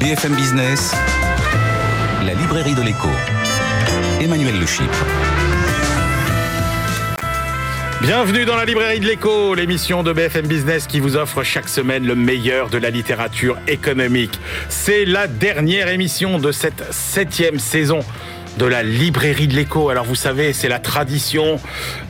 BFM Business, la librairie de l'écho. Emmanuel Le Chypre. Bienvenue dans la librairie de l'écho, l'émission de BFM Business qui vous offre chaque semaine le meilleur de la littérature économique. C'est la dernière émission de cette septième saison de la librairie de l'écho. Alors vous savez, c'est la tradition.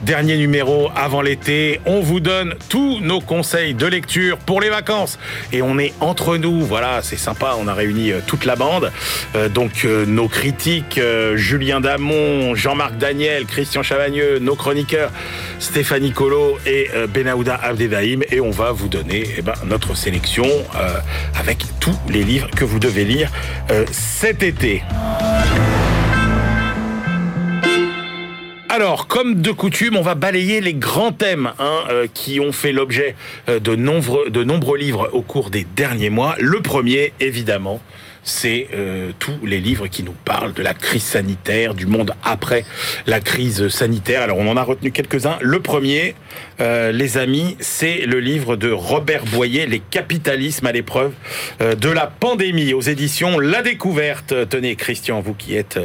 Dernier numéro avant l'été. On vous donne tous nos conseils de lecture pour les vacances. Et on est entre nous. Voilà, c'est sympa. On a réuni euh, toute la bande. Euh, donc euh, nos critiques, Julien Damon, Jean-Marc Daniel, Christian Chavagneux, nos chroniqueurs, Stéphanie Colo et Benaouda Abdedaïm. Et on va vous donner eh ben, notre sélection avec tous les livres que vous devez lire cet été. Alors, comme de coutume, on va balayer les grands thèmes hein, euh, qui ont fait l'objet euh, de, nombreux, de nombreux livres au cours des derniers mois. Le premier, évidemment, c'est euh, tous les livres qui nous parlent de la crise sanitaire, du monde après la crise sanitaire. Alors on en a retenu quelques-uns. Le premier, euh, les amis, c'est le livre de Robert Boyer, Les capitalismes à l'épreuve euh, de la pandémie, aux éditions La Découverte. Tenez, Christian, vous qui êtes,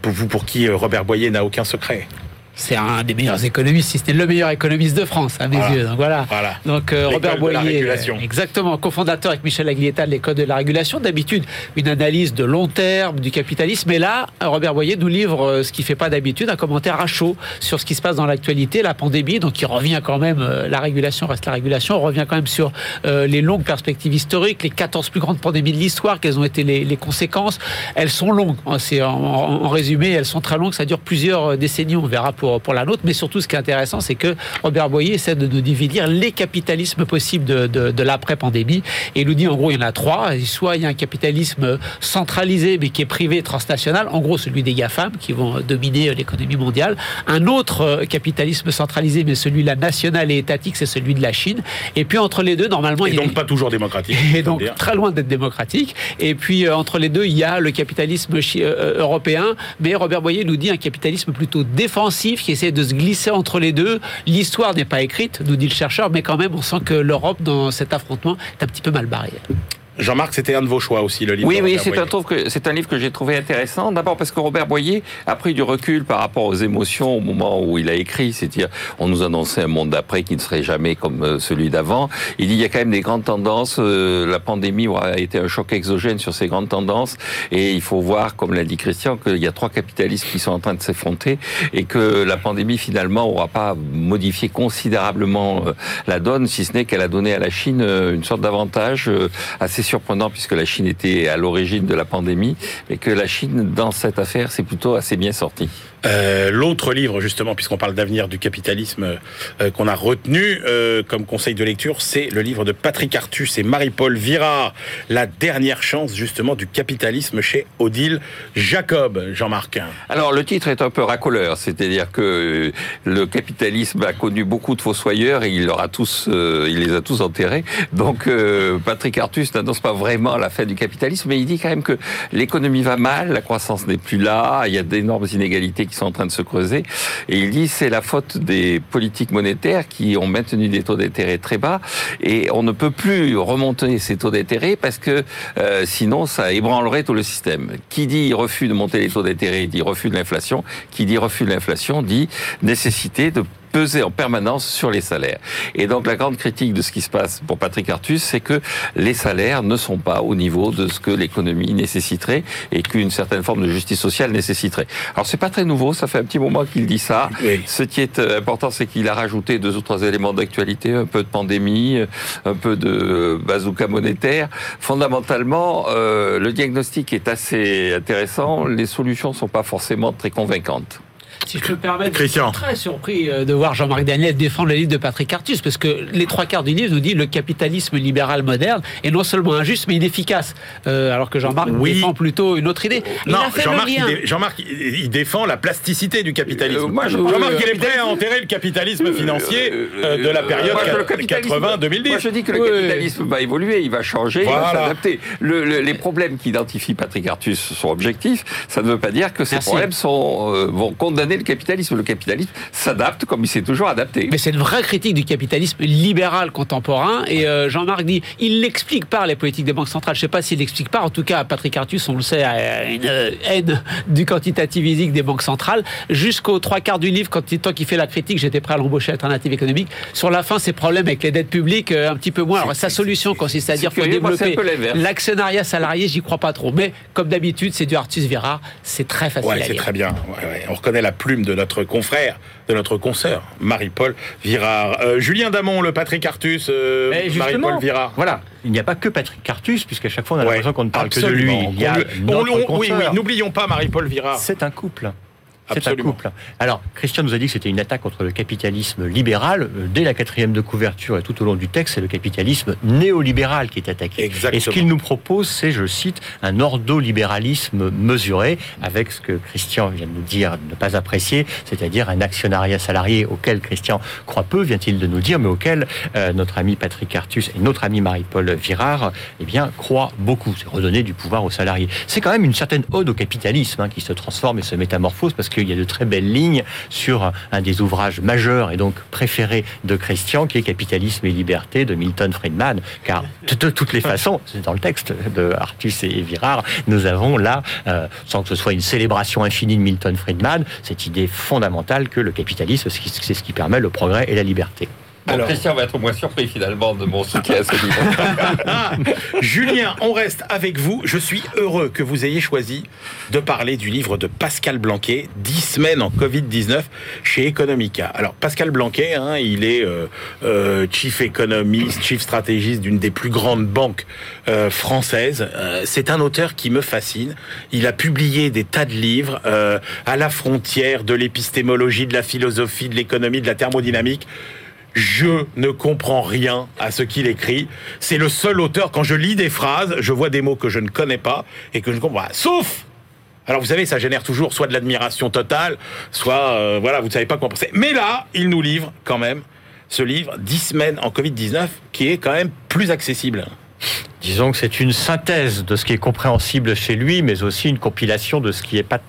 pour vous pour qui Robert Boyer n'a aucun secret c'est un des meilleurs économistes, si c'était le meilleur économiste de France, à mes yeux. Donc voilà. Donc euh, Robert Boyer, exactement, cofondateur avec Michel Aglietta de l'école de la régulation. D'habitude, une analyse de long terme du capitalisme. Et là, Robert Boyer nous livre euh, ce qui fait pas d'habitude, un commentaire à chaud sur ce qui se passe dans l'actualité, la pandémie. Donc il revient quand même, euh, la régulation reste la régulation. On revient quand même sur les longues perspectives historiques, les 14 plus grandes pandémies de l'histoire, quelles ont été les, conséquences. Elles sont longues. C'est en, en, résumé, elles sont très longues. Ça dure plusieurs décennies. On verra pour, la nôtre. Mais surtout, ce qui est intéressant, c'est que Robert Boyer essaie de nous diviser les capitalismes possibles de, l'après-pandémie. Et il nous dit, en gros, il y en a trois. Soit il y a un capitalisme centralisé, mais qui est privé, transnational. En gros, celui des GAFAM, qui vont dominer l'économie mondiale. Un autre euh, capitalisme centralisé, mais celui-là national et étatique, c'est celui de la Chine. Et puis, entre les deux, normalement... Et donc, pas toujours démocratique. Et donc, très loin d'être démocratique. Et puis, euh, entre les deux, il y a le capitalisme euh, européen. Mais Robert Boyer nous dit un capitalisme plutôt défensif qui essaie de se glisser entre les deux. L'histoire n'est pas écrite, nous dit le chercheur, mais quand même, on sent que l'Europe, dans cet affrontement, est un petit peu mal barrée. Jean-Marc, c'était un de vos choix aussi, le livre. Oui, oui, c'est un, c'est un livre que j'ai trouvé intéressant. D'abord parce que Robert Boyer a pris du recul par rapport aux émotions au moment où il a écrit. C'est-à-dire, on nous annonçait un monde d'après qui ne serait jamais comme euh, celui d'avant. Il dit, il y a quand même des grandes tendances. Euh, la pandémie aura été un choc exogène sur ces grandes tendances. Et il faut voir, comme l'a dit Christian, qu'il y a trois capitalismes qui sont en train de s'effronter et que la pandémie, finalement, aura pas modifié considérablement euh, la donne, si ce n'est qu'elle a donné à la Chine une sorte d'avantage assez surprenant puisque la Chine était à l'origine de la pandémie, et que la Chine, dans cette affaire, c'est plutôt assez bien sorti. Euh, l'autre livre, justement, puisqu'on parle d'avenir du capitalisme, euh, qu'on a retenu euh, comme conseil de lecture, c'est le livre de Patrick Artus et Marie-Paul Virard, La dernière chance, justement, du capitalisme chez Odile Jacob, Jean-Marc. Alors, le titre est un peu racoleur, c'est-à-dire que le capitalisme a connu beaucoup de fossoyeurs et il, leur a tous, il les a tous enterrés. Donc, Patrick Artus n'annonce pas vraiment la fin du capitalisme, mais il dit quand même que l'économie va mal, la croissance n'est plus là, il y a d'énormes inégalités sont en train de se creuser. Et il dit c'est la faute des politiques monétaires qui ont maintenu des taux d'intérêt très bas et on ne peut plus remonter ces taux d'intérêt parce que euh, sinon ça ébranlerait tout le système. Qui dit refus de monter les taux d'intérêt dit refus de l'inflation. Qui dit refus de l'inflation dit nécessité de peser en permanence sur les salaires. Et donc la grande critique de ce qui se passe pour Patrick Artus, c'est que les salaires ne sont pas au niveau de ce que l'économie nécessiterait et qu'une certaine forme de justice sociale nécessiterait. Alors c'est pas très nouveau, ça fait un petit moment qu'il dit ça. Ce qui est euh, important, c'est qu'il a rajouté deux ou trois éléments d'actualité, un peu de pandémie, un peu de bazooka monétaire. Fondamentalement, euh, le diagnostic est assez intéressant, les solutions sont pas forcément très convaincantes. Si je peux me permettre, je suis très surpris euh, de voir Jean-Marc Daniel défendre le livre de Patrick Artus, parce que les trois quarts du livre nous dit le capitalisme libéral moderne est non seulement injuste, mais inefficace. Euh, alors que Jean-Marc défend plutôt une autre idée. non, Jean-Marc, il, défend la plasticité du capitalisme. Euh, Jean-Marc, il est prêt à enterrer le capitalisme financier de la période 80-2010. Moi, je dis que le capitalisme va évoluer, il va changer, il va s'adapter. les problèmes qu'identifie Patrick Artus sont objectifs. Ça ne veut pas dire que ces problèmes sont, vont condamner condamner le capitalisme. Le capitalisme s'adapte comme il s'est toujours adapté. Mais c'est une vraie critique du capitalisme libéral contemporain. Et euh, Jean-Marc dit, il l'explique par les politiques des banques centrales. Je ne sais pas s'il l'explique pas. En tout cas, Patrick Artus, on le sait, a une haine du quantitative easing des banques centrales. Jusqu'aux trois quarts du livre, quand tant qu'il fait la critique, j'étais prêt à l'embaucher Alternative économique. Sur la fin, ses problèmes avec les dettes publiques, euh, un petit peu moins. Alors, sa solution consiste à dire qu'il faut développer l'actionnariat salarié, j'y crois pas trop. Mais comme d'habitude, c'est du Artus Vera. C'est très facile ouais, C'est très bien. On reconnaît la plume de notre confrère, de notre consoeur, Marie-Paul Virard. Euh, Julien Damon, le Patrick Artus, euh, Marie-Paul Virard. Voilà, il n'y a pas que Patrick Artus, puisqu'à chaque fois on a l'impression qu'on ne parle que de lui. Il y a oui, oui, n'oublions pas Marie-Paul Virard. C'est un couple. C'est un couple. Alors, Christian nous a dit que c'était une attaque contre le capitalisme libéral. Euh, dès la quatrième de couverture et tout au long du texte, c'est le capitalisme néolibéral qui est attaqué. Exactement. Et ce qu'il nous propose, c'est, je cite, un ordolibéralisme mesuré, avec ce que Christian vient de nous dire ne pas apprécier, c'est-à-dire un actionnariat salarié auquel Christian croit peu, vient-il de nous dire, mais auquel euh, notre ami Patrick Artus et notre ami Marie-Paul Virard, eh bien, croient beaucoup. C'est redonner du pouvoir aux salariés. C'est quand même une certaine ode au capitalisme hein, qui se transforme et se métamorphose parce que il y a de très belles lignes sur un des ouvrages majeurs et donc préférés de Christian, qui est Capitalisme et liberté de Milton Friedman. Car de, toutes les façons, c'est dans le texte de Artus et Virard, nous avons là, euh, sans que ce soit une célébration infinie de Milton Friedman, cette idée fondamentale que le capitalisme, c'est ce qui permet le progrès et la liberté. Alors, Christian va être moins surpris finalement de mon soutien à ce livre. Julien, on reste avec vous. Je suis heureux que vous ayez choisi de parler du livre de Pascal Blanquet, 10 semaines en Covid-19 chez Economica. Alors Pascal Blanquet, hein, il est euh, euh, chief économiste, chief stratégiste d'une des plus grandes banques euh, françaises. C'est un auteur qui me fascine. Il a publié des tas de livres à la frontière de l'épistémologie, de la philosophie, de l'économie, de la thermodynamique je ne comprends rien à ce qu'il écrit. C'est le seul auteur, quand je lis des phrases, je vois des mots que je ne connais pas et que je ne comprends pas. Sauf alors vous savez, ça génère toujours soit de l'admiration totale, soit euh, voilà, vous ne savez pas quoi penser. Mais là, il nous livre quand même ce livre 10 semaines en Covid-19 qui est quand même plus accessible. Disons que c'est une synthèse de ce qui est compréhensible chez lui, mais aussi une compilation de ce qui n'est pas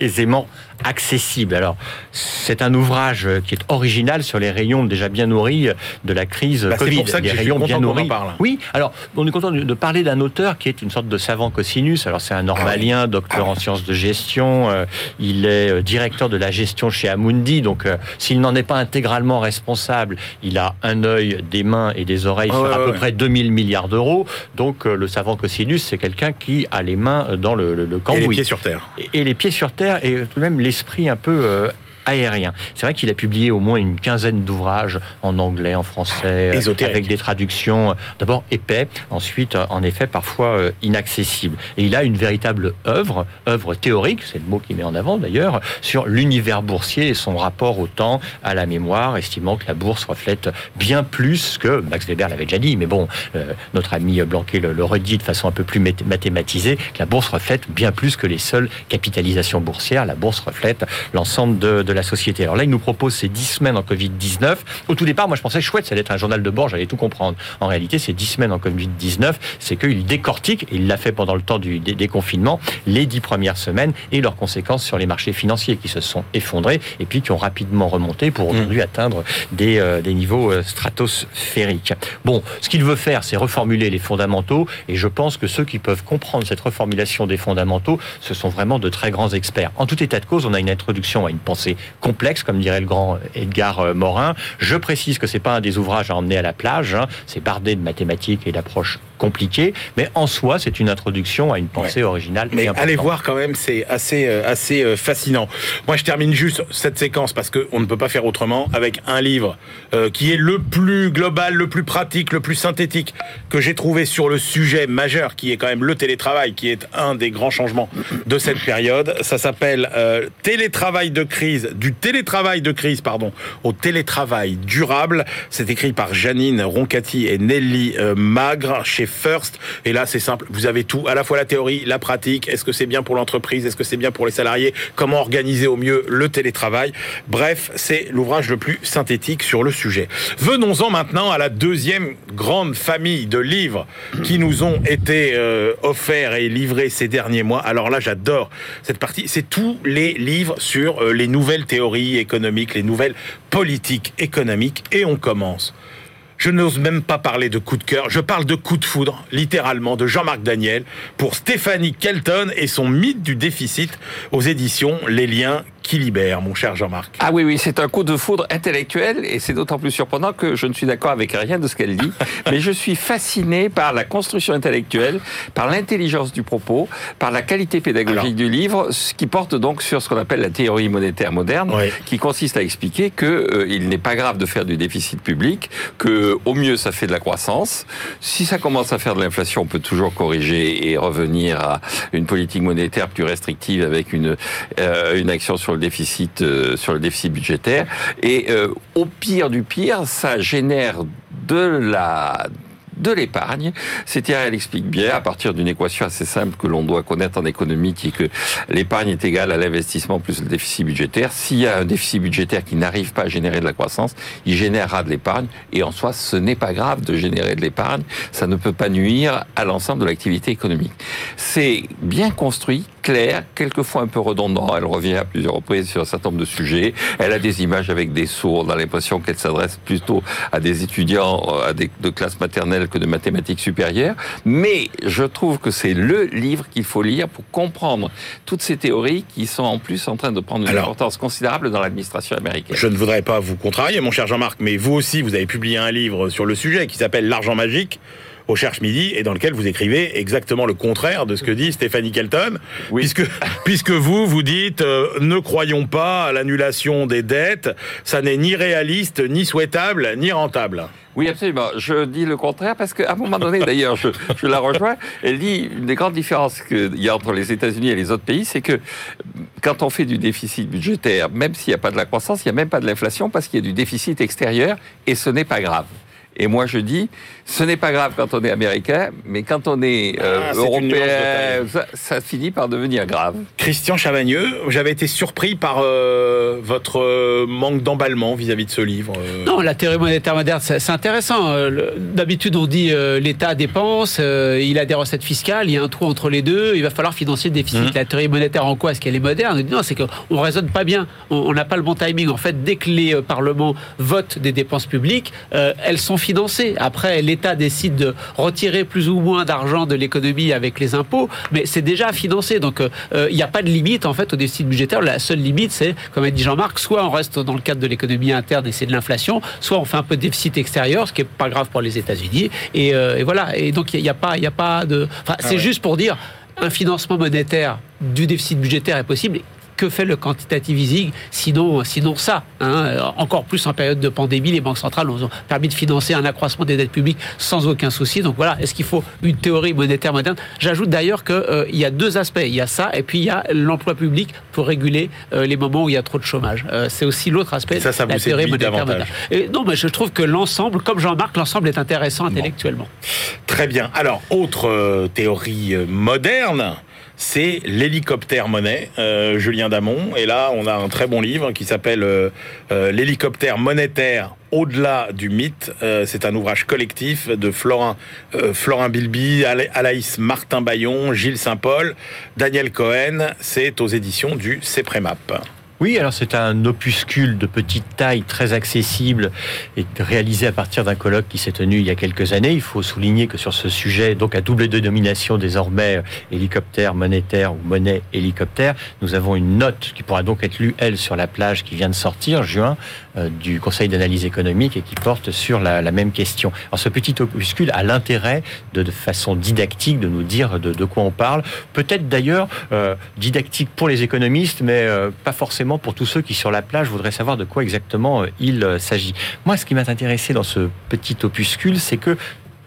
aisément accessible. Alors, c'est un ouvrage qui est original sur les rayons déjà bien nourris de la crise bah, Covid. Pour ça que rayons bien nourris. parle. Oui, alors on est content de parler d'un auteur qui est une sorte de savant cosinus. Alors c'est un normalien, ah docteur en sciences de gestion. Euh, il est euh, directeur de la gestion chez Amundi. Donc, euh, s'il n'en est pas intégralement responsable, il a un œil, des mains et des oreilles sur à peu près 2000 milliards d'euros. Donc, le savant cosinus, c'est quelqu'un qui a les mains dans le, le, cambouis. Et les pieds sur terre. Et, et les pieds sur terre et tout de même l'esprit un peu euh, aérien. C'est vrai qu'il a publié au moins une quinzaine d'ouvrages en anglais, en français, avec des traductions d'abord épais, ensuite en effet parfois euh, inaccessibles. Et il a une véritable œuvre, œuvre théorique, c'est le mot qu'il met en avant d'ailleurs, sur l'univers boursier et son rapport au temps, à la mémoire, estimant que la bourse reflète bien plus que, Max Weber l'avait déjà dit, mais bon, euh, notre ami Blanquet le, redit de façon un peu plus mathématisée, que la bourse reflète bien plus que les seules capitalisations boursières. La bourse reflète l'ensemble de, de la société. Alors là, il nous propose ces 10 semaines en Covid-19. Au tout départ, moi, je pensais chouette, ça allait être un journal de bord, j'allais tout comprendre. En réalité, ces 10 semaines en Covid-19, c'est qu'il décortique, et il l'a fait pendant le temps du déconfinement, les 10 premières semaines et leurs conséquences sur les marchés financiers qui se sont effondrés et puis qui ont rapidement remonté pour aujourd'hui mmh. atteindre des, euh, des niveaux euh, stratosphériques. Bon, ce qu'il veut faire, c'est reformuler les fondamentaux et je pense que ceux qui peuvent comprendre cette reformulation des fondamentaux, ce sont vraiment de très grands experts. En tout état de cause, on a une introduction à une pensée complexe, comme dirait le grand Edgar euh, Morin. Je précise que c'est pas un des ouvrages à emmener à la plage, hein. c'est bardé de mathématiques et d'approches compliquées, mais en soi, c'est une introduction à une pensée originale. Mais allez voir quand même, c'est assez, euh, assez euh, fascinant. Moi, je termine juste cette séquence parce qu'on ne peut pas faire autrement avec un livre qui est le plus global, le plus pratique, le plus synthétique que j'ai trouvé sur le sujet majeur qui est quand même le télétravail, qui est un des grands changements de cette période. Ça s'appelle Télétravail de crise du télétravail de crise, pardon, au télétravail durable. C'est écrit par Janine Roncati et Nelly euh, Magre chez First. Et là, c'est simple. Vous avez tout, à la fois la théorie, la pratique. Est-ce que c'est bien pour l'entreprise? Est-ce que c'est bien pour les salariés? Comment organiser au mieux le télétravail? Bref, c'est l'ouvrage le plus synthétique sur le sujet. Venons-en maintenant à la deuxième grande famille de livres qui nous ont été euh, offerts et livrés ces derniers mois. Alors là, j'adore cette partie. C'est tous les livres sur euh, les nouvelles théories économiques, les nouvelles politiques économiques. Et on commence je n'ose même pas parler de coup de cœur, je parle de coup de foudre, littéralement, de Jean-Marc Daniel, pour Stéphanie Kelton et son mythe du déficit aux éditions Les Liens qui libère, mon cher Jean-Marc. Ah oui, oui, c'est un coup de foudre intellectuel et c'est d'autant plus surprenant que je ne suis d'accord avec rien de ce qu'elle dit. mais je suis fasciné par la construction intellectuelle, par l'intelligence du propos, par la qualité pédagogique du livre, ce qui porte donc sur ce qu'on appelle la théorie monétaire moderne, qui consiste à expliquer que euh, n'est pas grave de faire du déficit public, que au mieux ça fait de la croissance. Si ça commence à faire de l'inflation, on peut toujours corriger et revenir à une politique monétaire plus restrictive avec une euh, une action sur le déficit, euh, sur le déficit budgétaire. Et euh, au pire du pire, ça génère de la de l'épargne. C'est-à-dire, elle explique bien, à partir d'une équation assez simple que l'on doit connaître en économie, qui est que l'épargne est égale à l'investissement plus le déficit budgétaire. S'il y a un déficit budgétaire qui n'arrive pas à générer de la croissance, il générera de l'épargne. Et en soi, ce n'est pas grave de générer de l'épargne. Ça ne peut pas nuire à l'ensemble de l'activité économique. C'est bien construit, clair, quelquefois un peu redondant. Elle revient à plusieurs reprises sur un certain nombre de sujets. Elle a des images avec des sourds. On a l'impression qu'elle s'adresse plutôt à des étudiants à des, de classe maternelle que de mathématiques supérieures, mais je trouve que c'est le livre qu'il faut lire pour comprendre toutes ces théories qui sont en plus en train de prendre une importance considérable dans l'administration américaine. Je ne voudrais pas vous contrarier, mon cher Jean-Marc, mais vous aussi, vous avez publié un livre sur le sujet qui s'appelle L'argent magique au Cherche Midi et dans lequel vous écrivez exactement le contraire de ce que dit Stéphanie Kelton, puisque, puisque vous, vous dites euh, ne croyons pas à l'annulation des dettes, ça n'est ni réaliste, ni souhaitable, ni rentable. Oui, absolument. Je dis le contraire parce qu'à un moment donné, d'ailleurs, je, je, la rejoins. Elle dit une des grandes différences qu'il y a entre les États-Unis et les autres pays, c'est que quand on fait du déficit budgétaire, même s'il n'y a pas de la croissance, il n'y a même pas de l'inflation parce qu'il y a du déficit extérieur et ce n'est pas grave. Et moi, je dis, ce n'est pas grave quand on est américain, mais quand on est, euh, ah, européen, ça, finit par devenir grave. Christian Chavagneux, j'avais été surpris par euh, votre euh, manque d'emballement vis-à-vis de ce livre. Non, la théorie monétaire moderne, c'est intéressant. D'habitude, on dit l'État dépense, il a des recettes fiscales, il y a un trou entre les deux, il va falloir financer le déficit. Mmh. La théorie monétaire, en quoi est-ce qu'elle est moderne? Non, c'est qu'on raisonne pas bien, on n'a pas le bon timing. En fait, dès que les parlements votent des dépenses publiques, elles sont financées. Après, l'État décide de retirer plus ou moins d'argent de l'économie avec les impôts, mais c'est déjà financé. Donc, euh, il n'y a pas de limite, en fait, au déficit budgétaire. La seule limite, c'est, comme a dit Jean-Marc, soit on reste dans le cadre de l'économie interne et c'est de l'inflation, soit on fait un peu de déficit extérieur, ce qui n'est pas grave pour les États-Unis. Et, euh, voilà. Et donc, il n'y a, pas, a pas de. Enfin, c'est ah juste pour dire un financement monétaire du déficit budgétaire est possible que fait le quantitative easing sinon, sinon ça hein, Encore plus en période de pandémie, les banques centrales ont permis de financer un accroissement des dettes publiques sans aucun souci. Donc voilà, est-ce qu'il faut une théorie monétaire moderne? J'ajoute d'ailleurs qu'il euh, y a deux aspects. Il y a ça et puis il y a l'emploi public pour réguler euh, les moments où il y a trop de chômage. Euh, c'est aussi l'autre aspect ça, ça de la théorie monétaire moderne. Et non, mais je trouve que l'ensemble, comme Jean-Marc, l'ensemble est intéressant intellectuellement. Très bien. Alors, autre théorie moderne c'est l'hélicoptère monnaie, euh, Julien Damon. Et là, on a un très bon livre qui s'appelle euh, euh, L'hélicoptère monétaire au-delà du mythe. c'est un ouvrage collectif de Florin, Florin Bilby, Alaïs Martin Bayon, Gilles Saint-Paul, Daniel Cohen. C'est aux éditions du CEPREMAP. Oui, alors c'est un opuscule de petite taille, très accessible et réalisé à partir d'un colloque qui s'est tenu il y a quelques années. Il faut souligner que sur ce sujet, donc à double dénomination désormais hélicoptère monétaire ou monnaie hélicoptère, nous avons une note qui pourra donc être lue, elle, sur la plage qui vient de sortir, juin, euh, du Conseil d'analyse économique et qui porte sur la, même question. Alors ce petit opuscule a l'intérêt de, façon didactique de nous dire de, quoi on parle. Peut-être d'ailleurs euh, didactique pour les économistes, mais euh, pas forcément pour tous ceux qui, sur la plage, voudraient savoir de quoi exactement euh, il euh, s'agit. Moi, ce qui m'a intéressé dans ce petit opuscule, c'est que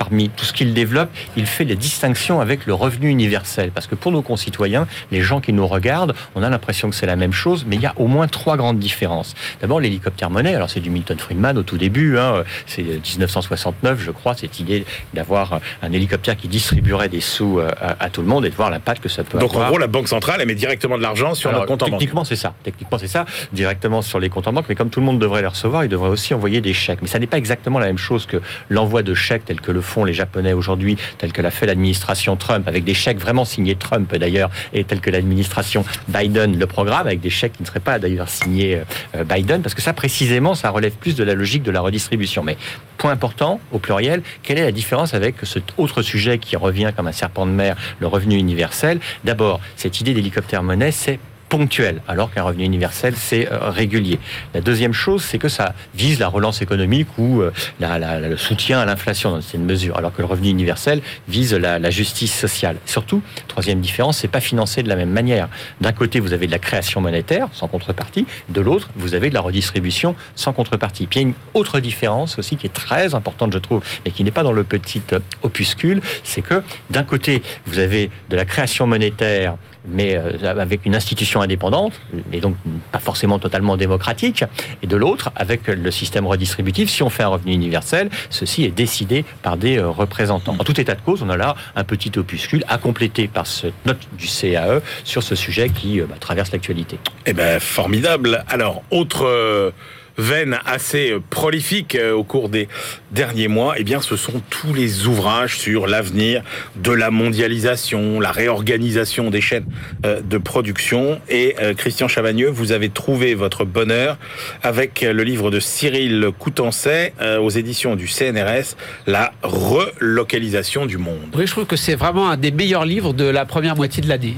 parmi tout ce qu'il développe, il fait les distinctions avec le revenu universel. Parce que pour nos concitoyens, les gens qui nous regardent, on a l'impression que c'est la même chose, mais il y a au moins trois grandes différences. D'abord, l'hélicoptère monnaie. Alors, c'est du Milton Friedman au tout début. Hein, c'est 1969, je crois, cette idée d'avoir un hélicoptère qui distribuerait des sous euh, à, tout le monde et de voir l'impact que ça peut avoir. Donc, en gros, la Banque centrale, elle met directement de l'argent sur notre compte en banque. Techniquement, c'est ça. Techniquement, c'est ça. Directement sur les comptes en banque. Mais comme tout le monde devrait les recevoir, il devrait aussi envoyer des chèques. Mais ça n'est pas exactement la même chose que l'envoi de chèques tel que le font les Japonais aujourd'hui, tel que l'a fait l'administration Trump, avec des chèques vraiment signés Trump d'ailleurs, et tel que l'administration Biden le programme, avec des chèques qui ne seraient pas d'ailleurs signés euh, Biden, parce que ça précisément, ça relève plus de la logique de la redistribution. Mais point important, au pluriel, quelle est la différence avec cet autre sujet qui revient comme un serpent de mer, le revenu universel? D'abord, cette idée d'hélicoptère monnaie, c'est ponctuel, alors qu'un revenu universel, c'est euh, régulier. La deuxième chose, c'est que ça vise la relance économique ou euh, le soutien à l'inflation dans une mesure, alors que le revenu universel vise la, justice sociale. Surtout, troisième différence, c'est pas financé de la même manière. D'un côté, vous avez de la création monétaire sans contrepartie, de l'autre, vous avez de la redistribution sans contrepartie. Puis il y a une autre différence aussi qui est très importante, je trouve, mais qui n'est pas dans le petit euh, opuscule, c'est que d'un côté, vous avez de la création monétaire mais euh, avec une institution indépendante, et donc pas forcément totalement démocratique, et de l'autre, avec le système redistributif, si on fait un revenu universel, ceci est décidé par des euh, représentants. En tout état de cause, on a là un petit opuscule à compléter par cette note du CAE sur ce sujet qui euh, bah, traverse l'actualité. Eh bien, formidable. Alors, autre veine assez prolifique euh, au cours des derniers mois, eh bien, ce sont tous les ouvrages sur l'avenir de la mondialisation, la réorganisation des chaînes euh, de production. Et euh, Christian Chavagneux, vous avez trouvé votre bonheur avec le livre de Cyril Coutancet aux éditions du CNRS, La relocalisation du monde. Oui, je trouve que c'est vraiment un des meilleurs livres de la première moitié de l'année.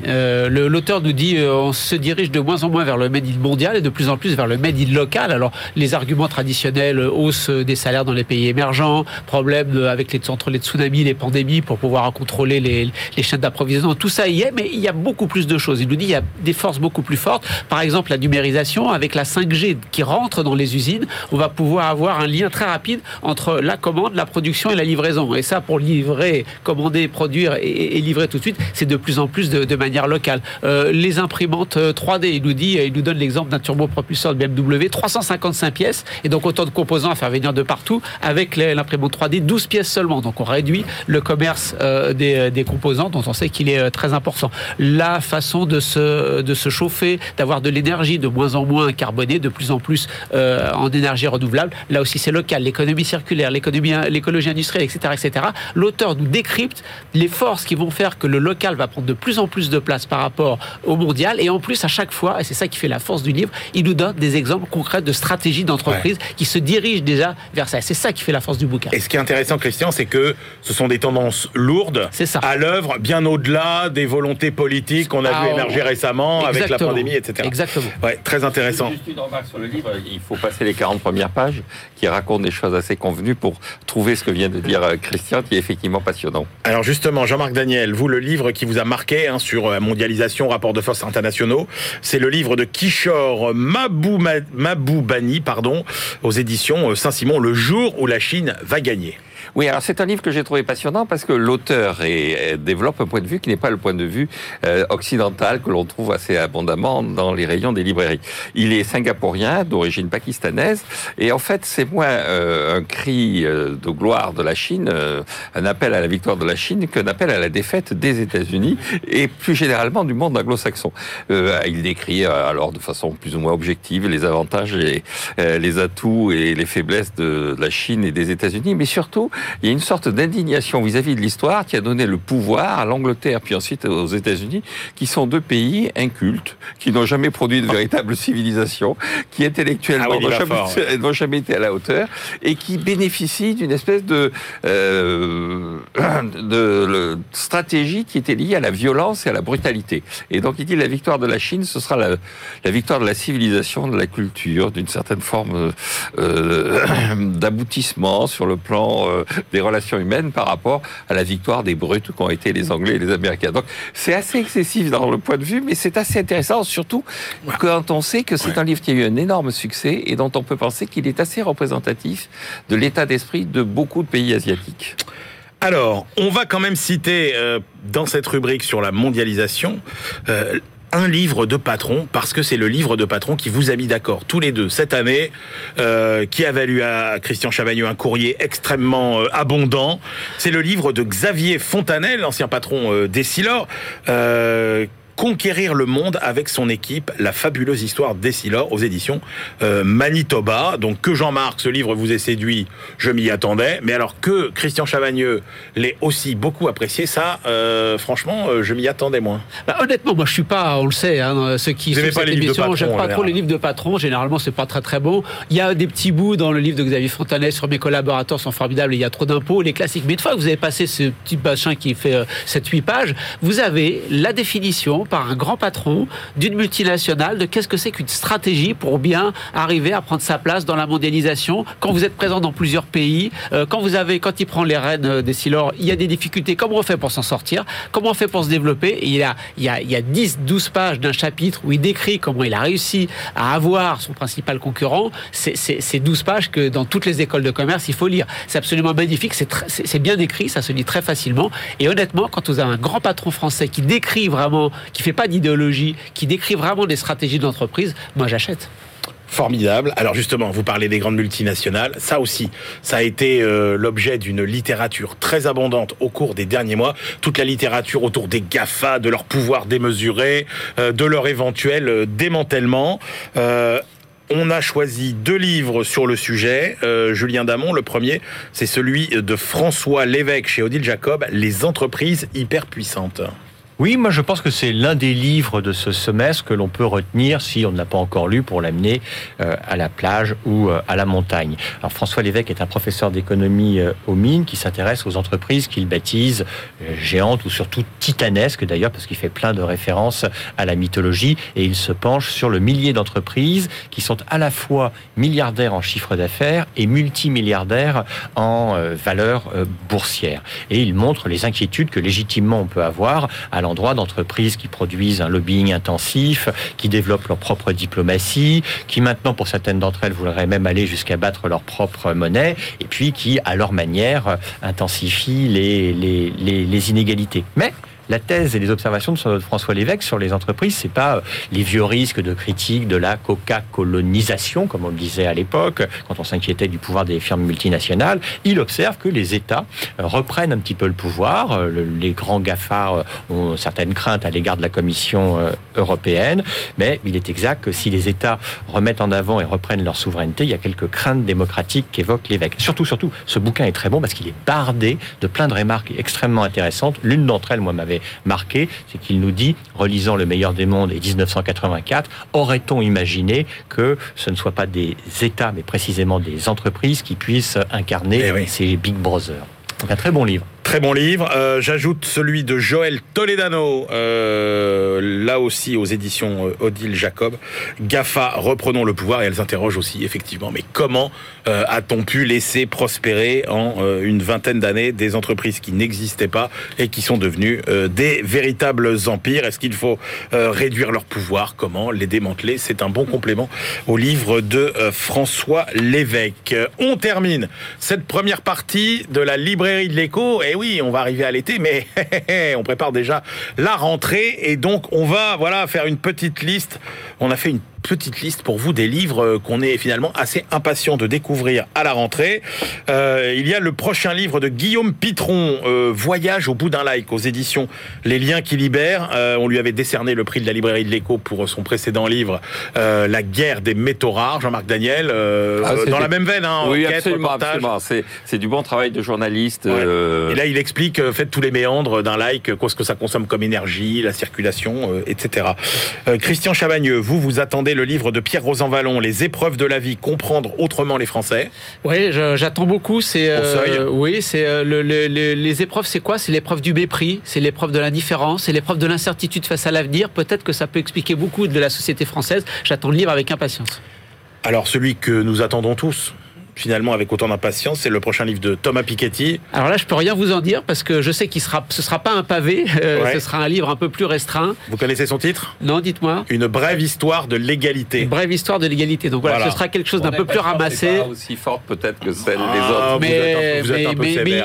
L'auteur nous dit on se dirige de moins en moins vers le made in mondial et de plus en plus vers le made in local. Alors, les arguments traditionnels, hausse des salaires dans les pays émergents, problème avec les, entre les tsunamis, les pandémies pour pouvoir contrôler les, chaînes d'approvisionnement, tout ça y est, mais il y a beaucoup plus de choses. Il nous dit qu'il y a des forces beaucoup plus fortes. Par exemple, la numérisation avec la 5G qui rentre dans les usines, on va pouvoir avoir un lien très rapide entre la commande, la production et la livraison. Et ça, pour livrer, commander, produire et, livrer tout de suite, c'est de plus en plus de, manière locale. Euh, les imprimantes 3D, il nous dit, il nous donne l'exemple d'un turbopropulseur de BMW, 350 pièces, et donc autant de composants à faire venir de partout, avec l'imprimante 3D, 12 pièces seulement. Donc on réduit le commerce euh, euh, des, composants dont on sait qu'il est euh, très important. La façon de se, de se chauffer, d'avoir de l'énergie de moins en moins carbonée, de plus en plus en énergie renouvelable, là aussi c'est local. L'économie circulaire, l'économie, l'écologie industrielle, etc., etc. L'auteur nous décrypte les forces qui vont faire que le local va prendre de plus en plus de place par rapport au mondial, et en plus à chaque fois, et c'est ça qui fait la force du livre, il nous donne des exemples concrets de stratégies d'entreprise qui se dirige déjà vers ça. C'est ça qui fait la force du bouquin. Et ce qui est intéressant, Christian, c'est que ce sont des tendances lourdes ça. à l'œuvre, bien au-delà des volontés politiques qu'on a vu ah, émerger récemment avec la pandémie, etc. Exactement. Ouais, très intéressant. Juste une remarque sur le livre, il faut passer les 40 premières pages qui racontent des choses assez convenues pour trouver ce que vient de dire euh, Christian, qui est effectivement passionnant. Alors justement, Jean-Marc Daniel, vous, le livre qui vous a marqué hein, sur euh, mondialisation, rapport de force internationaux, c'est le livre de Kishore Maboubani, pardon, aux éditions euh, Saint-Simon, Le jour où la Chine va gagner. Oui, alors c'est un livre que j'ai trouvé passionnant parce que l'auteur développe un point de vue qui n'est pas le point de vue euh, occidental que l'on trouve assez abondamment dans les rayons des librairies. Il est singapourien, d'origine pakistanaise, et en fait c'est moins euh, un cri euh, de gloire de la Chine, un appel à la victoire de la Chine qu'un appel à la défaite des États-Unis et plus généralement du monde anglo-saxon. il décrit alors de façon plus ou moins objective les avantages, et, les atouts et les faiblesses de la Chine et des États-Unis, mais surtout il y a une sorte d'indignation vis-à-vis de l'histoire qui a donné le pouvoir à l'Angleterre puis ensuite aux États-Unis, qui sont deux pays incultes, qui n'ont jamais produit de véritable civilisation, qui intellectuellement ah n'ont jamais, été à la hauteur et qui bénéficient d'une espèce de, euh, de, stratégie qui était liée à la violence et à la brutalité. Et donc il dit la victoire de la Chine, ce sera la, la victoire de la civilisation, de la culture, d'une certaine forme euh, d'aboutissement sur le plan euh, des relations humaines par rapport à la victoire des brutes qu'ont été les Anglais et les Américains. Donc c'est assez excessif dans le point de vue, mais c'est assez intéressant, surtout quand on sait que c'est un livre qui a eu un énorme succès et dont on peut penser qu'il est assez représentatif de l'état d'esprit de beaucoup de pays asiatiques. Alors, on va quand même citer dans cette rubrique sur la mondialisation un livre de patron parce que c'est le livre de patron qui vous a mis d'accord tous les deux cette année, euh, qui a valu à Christian Chavagneux un courrier extrêmement euh, abondant. C'est le livre de Xavier Fontanel, l'ancien patron euh, d'Essilor, euh, Conquérir le monde avec son équipe, la fabuleuse histoire d'Essilor aux éditions euh, Manitoba. Donc que Jean-Marc, ce livre vous ait séduit, je m'y attendais. Mais alors que Christian Chavagneux l'ait aussi beaucoup apprécié, ça, euh, franchement, euh, je m'y attendais moins. Bah, honnêtement, moi je suis pas, on le sait, hein, ceux qui sont pas les livres de patron, j'aime pas trop les livres de patron. Généralement, c'est pas très très bon. Il y a des petits bouts dans le livre de Xavier Fontanet sur mes collaborateurs sont formidables. Il y a trop d'impôts, les classiques. Mais une fois que vous avez passé ce petit machin qui fait 7-8 pages, vous avez la définition par un grand patron d'une multinationale de qu'est-ce que c'est qu'une stratégie pour bien arriver à prendre sa place dans la mondialisation. Quand vous êtes présent dans plusieurs pays, euh, quand vous avez, quand il prend les rênes euh, des Silors, il y a des difficultés. Comment on fait pour s'en sortir? Comment on fait pour se développer? Il, y a, il, y a, il y a 10, 12 pages d'un chapitre où il décrit comment il a réussi à avoir son principal concurrent. C'est 12 pages que dans toutes les écoles de commerce, il faut lire. C'est absolument magnifique, c'est bien écrit, ça se lit très facilement. Et honnêtement, quand vous avez un grand patron français qui décrit vraiment, qui fait pas d'idéologie, qui décrit vraiment des stratégies d'entreprise, moi j'achète. Formidable. Alors justement, vous parlez des grandes multinationales. Ça aussi, ça a été euh, l'objet d'une littérature très abondante au cours des derniers mois. Toute la littérature autour des GAFA, de leur pouvoir démesuré, euh, de leur éventuel euh, démantèlement. On a choisi deux livres sur le sujet. Julien Damon, le premier, c'est celui de François Lévesque chez Odile Jacob, Les entreprises hyper puissantes. Oui, moi je pense que c'est l'un des livres de ce semestre que l'on peut retenir si on ne l'a pas encore lu pour l'amener euh, à la plage ou euh, à la montagne. Alors François Lévesque est un professeur d'économie euh, aux mines qui s'intéresse aux entreprises qu'il baptise géantes ou surtout titanesques d'ailleurs parce qu'il fait plein de références à la mythologie et il se penche sur le millier d'entreprises qui sont à la fois milliardaires en chiffre d'affaires et multimilliardaires en valeur boursière. Et il montre les inquiétudes que légitimement on peut avoir l'endroit d'entreprises qui produisent un lobbying intensif, qui développent leur propre diplomatie, qui maintenant, pour certaines d'entre elles, voudraient même aller jusqu'à battre leur propre monnaie, et puis qui, à leur manière, intensifient les, les, les, les inégalités. Mais la thèse et les observations de François Lévesque sur les entreprises, c'est pas euh, les vieux risques de critique de la coca-colonisation, comme on le disait à l'époque, quand on s'inquiétait du pouvoir des firmes multinationales. Il observe que les États euh, reprennent un petit peu le pouvoir. Euh, les grands GAFA ont certaines craintes à l'égard de la Commission européenne, mais il est exact que si les États remettent en avant et reprennent leur souveraineté, il y a quelques craintes démocratiques qu'évoque Lévesque. Surtout, surtout, ce bouquin est très bon parce qu'il est bardé de plein de remarques extrêmement intéressantes. L'une d'entre elles, moi, m'avait marqué, c'est qu'il nous dit, relisant Le meilleur des mondes et 1984, aurait-on imaginé que ce ne soit pas des États, mais précisément des entreprises qui puissent incarner eh ces Big Brothers Donc un très bon livre. Très bon livre. Euh, j'ajoute celui de Joël Toledano, euh, là aussi aux éditions euh, Odile Jacob. GAFA, reprenons le pouvoir. Et elles interrogent aussi, effectivement, mais comment a-t-on pu laisser prospérer en une vingtaine d'années des entreprises qui n'existaient pas et qui sont devenues des véritables empires? Est-ce qu'il faut réduire leur pouvoir? Comment les démanteler? C'est un bon complément au livre de François Lévesque. On termine cette première partie de la librairie de l'écho. Et oui, on va arriver à l'été, mais on prépare déjà la rentrée et donc on va voilà faire une petite liste. On a fait une petite liste pour vous des livres euh, qu'on est finalement assez impatient de découvrir à la rentrée. Euh, il y a le prochain livre de Guillaume Pitron, euh, Voyage au bout d'un like, aux éditions Les Liens qui libèrent. on lui avait décerné le prix de la librairie de l'écho pour son précédent livre, La guerre des métaux rares, Jean-Marc Daniel, ah, dans la même veine. Hein, oui, absolument, absolument. C'est du bon travail de journaliste. Et là, il explique, faites tous les méandres d'un like, quoi ce que ça consomme comme énergie, la circulation, etc. Christian Chavagneux, vous, vous attendez le livre de Pierre Rosanvallon, Les épreuves de la vie, comprendre autrement les Français. Oui, j'attends beaucoup. C'est euh, oui, c'est euh, les épreuves, c'est quoi? C'est l'épreuve du mépris, c'est l'épreuve de l'indifférence, c'est l'épreuve de l'incertitude face à l'avenir. Peut-être que ça peut expliquer beaucoup de la société française. J'attends le livre avec impatience. Alors celui que nous attendons tous, finalement avec autant d'impatience. C'est le prochain livre de Thomas Piketty. Alors là, je peux rien vous en dire parce que je sais qu'il sera, ce sera pas un pavé, euh, ce sera un livre un peu plus restreint. Vous connaissez son titre? Non, dites-moi. Une brève histoire de l'égalité. Une brève histoire de l'égalité. Donc voilà, ce sera quelque chose d'un peu plus ramassé. Pas aussi forte peut-être que celle des autres. Mais,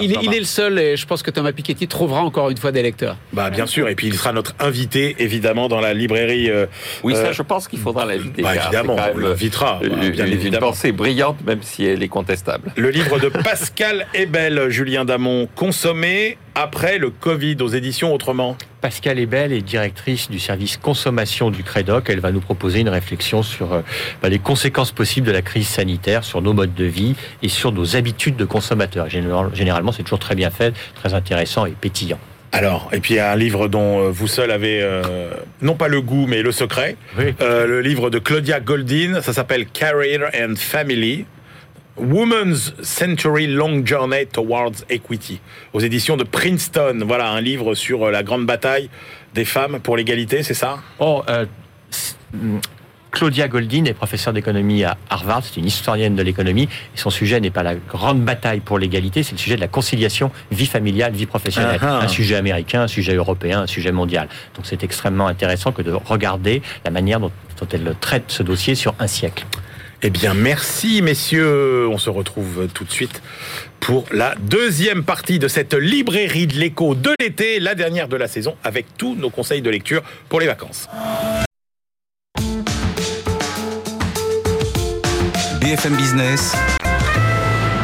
il, est le seul et je pense que Thomas Piketty trouvera encore une fois des lecteurs. Bah bien sûr, et puis il sera notre invité évidemment dans la librairie. Euh, oui, ça, euh, je pense qu'il faudra l'inviter. Bah, évidemment, on l'invitera. Bien évidemment. Une pensée brillante, même si elle est contestable. Le livre de Pascal Ebel, Julien Damon, consommé après le Covid aux éditions Autrement. Pascal Ebel est directrice du service consommation du Crédoc. Elle va nous proposer une réflexion sur euh, bah, les conséquences possibles de la crise sanitaire sur nos modes de vie et sur nos habitudes de consommateurs. Généralement, c'est toujours très bien fait, très intéressant et pétillant. Alors, et puis un livre dont euh, vous seul avez, euh, non pas le goût, mais le secret. Euh, le livre de Claudia Goldin, ça s'appelle Career and Family. Woman's Century Long Journey Towards Equity, aux éditions de Princeton. Voilà, un livre sur la grande bataille des femmes pour l'égalité, c'est ça? Oh, Claudia Goldin est professeure d'économie à Harvard, c'est une historienne de l'économie, et son sujet n'est pas la grande bataille pour l'égalité, c'est le sujet de la conciliation vie familiale, vie professionnelle. Ah, ah. Un sujet américain, un sujet européen, un sujet mondial. Donc c'est extrêmement intéressant que de regarder la manière dont, elle traite ce dossier sur un siècle. Eh bien, merci messieurs. On se retrouve tout de suite pour la deuxième partie de cette librairie de l'écho de l'été, la dernière de la saison, avec tous nos conseils de lecture pour les vacances. BFM Business,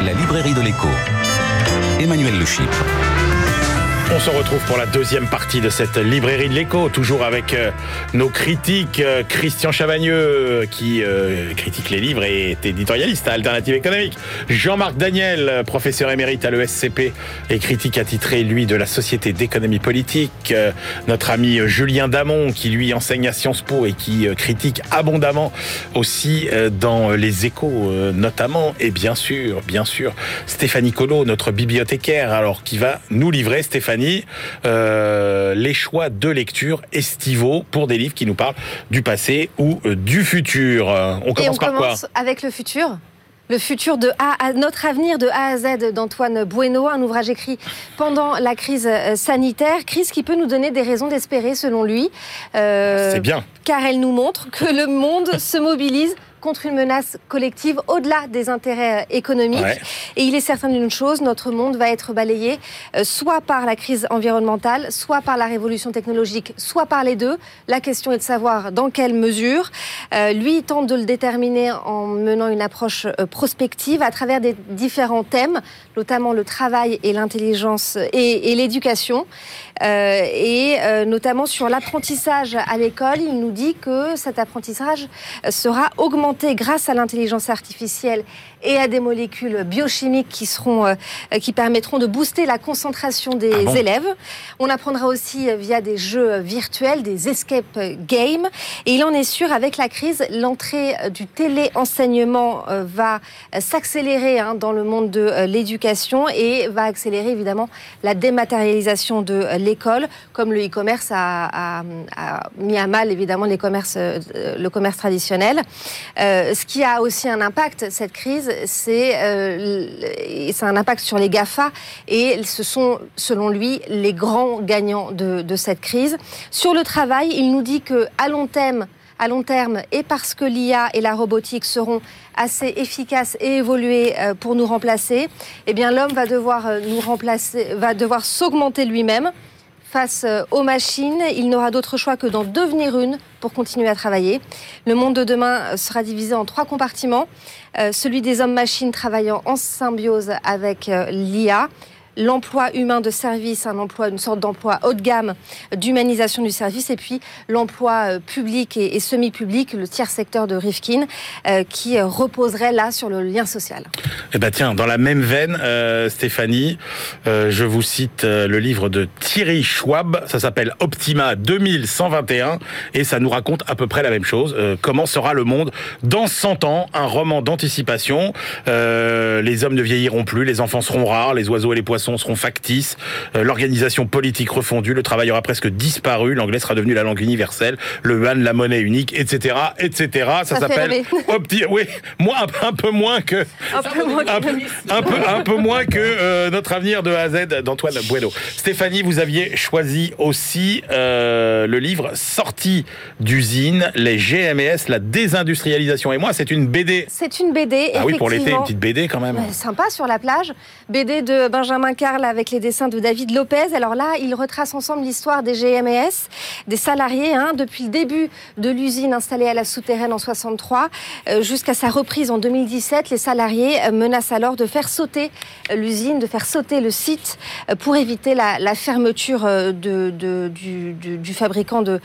la librairie de l'écho. Emmanuel Le on se retrouve pour la deuxième partie de cette librairie de l'écho, toujours avec euh, nos critiques. Euh, Christian Chavagneux, euh, qui critique les livres et est éditorialiste à Alternative économique. Jean-Marc Daniel, professeur émérite à l'ESCP et critique attitré, lui, de la Société d'économie politique. Notre ami Julien Damon, qui lui enseigne à Sciences Po et qui critique abondamment aussi dans les échos, notamment. Et bien sûr, bien sûr, Stéphanie Collot, notre bibliothécaire, alors qui va nous livrer, Stéphanie, euh, les choix de lecture estivaux pour des livres qui nous parlent du passé ou euh, du futur. On commence par quoi Avec le futur. Le futur de A à notre avenir de A à Z d'Antoine Bueno, un ouvrage écrit pendant la crise euh, sanitaire, crise qui peut nous donner des raisons d'espérer selon lui. C'est bien. Car elle nous montre que le monde se mobilise contre une menace collective au-delà des intérêts euh, économiques. Et il est certain d'une chose, notre monde va être balayé euh, soit par la crise environnementale, soit par la révolution technologique, soit par les deux. La question est de savoir dans quelle mesure. Euh, lui, il tente de le déterminer en menant une approche prospective à travers des différents thèmes, notamment le travail et l'intelligence et, et l'éducation. et notamment sur l'apprentissage à l'école, il nous dit que cet apprentissage sera augmenté grâce à l'intelligence artificielle et à des molécules biochimiques qui, seront, euh, qui permettront de booster la concentration des ah élèves. On apprendra aussi euh, via des jeux virtuels, des escape games. Et il en est sûr, avec la crise, l'entrée euh, du téléenseignement va s'accélérer hein, dans le monde de l'éducation et va accélérer évidemment la dématérialisation de l'école, comme le e-commerce a, mis à mal évidemment les commerces, le commerce traditionnel. ce qui a aussi un impact, cette crise, c'est euh, un impact sur les GAFA et ce sont, selon lui, les grands gagnants de, cette crise. Sur le travail, il nous dit que à long terme, à long terme, et parce que l'IA et la robotique seront assez efficaces et évoluées euh, pour nous remplacer, eh l'homme va devoir euh, nous remplacer, va devoir s'augmenter lui-même face euh, aux machines. Il n'aura d'autre choix que d'en devenir une pour continuer à travailler. Le monde de demain sera divisé en trois compartiments. Celui des hommes-machines travaillant en symbiose avec l'IA l'emploi humain de service, un emploi, une sorte d'emploi haut de gamme d'humanisation du service, et puis l'emploi euh, public et, semi-public, le tiers secteur de Rifkin, euh, qui euh, reposerait là sur le lien social. Eh ben tiens, dans la même veine, Stéphanie, je vous cite le livre de Thierry Schwab, ça s'appelle Optima 2121, et ça nous raconte à peu près la même chose. comment sera le monde dans 100 ans? Un roman d'anticipation. les hommes ne vieilliront plus, les enfants seront rares, les oiseaux et les poissons façon seront factices. Euh, l'organisation politique refondue, le travail aura presque disparu. L'anglais sera devenu la langue universelle. Le yuan, la monnaie unique, etc., etc. Ça, s'appelle Oui, moi un, peu moins que un peu moins que, un, peu, moins que euh, notre avenir de A à Z d'Antoine Bueno. Stéphanie, vous aviez choisi aussi euh, le livre Sortie d'usine, les GMS, la désindustrialisation. Et moi, c'est une BD. C'est une BD. Ah oui, pour l'été, une petite BD quand même. sympa sur la plage. BD de Benjamin Carl avec les dessins de David Lopez. Alors là, il retrace ensemble l'histoire des GMS, des salariés, hein, depuis le début de l'usine installée à la souterraine en 63 euh, jusqu'à sa reprise en 2017. Les salariés euh, menacent alors de faire sauter euh, l'usine, de faire sauter le site pour éviter la, fermeture du, fabricant de,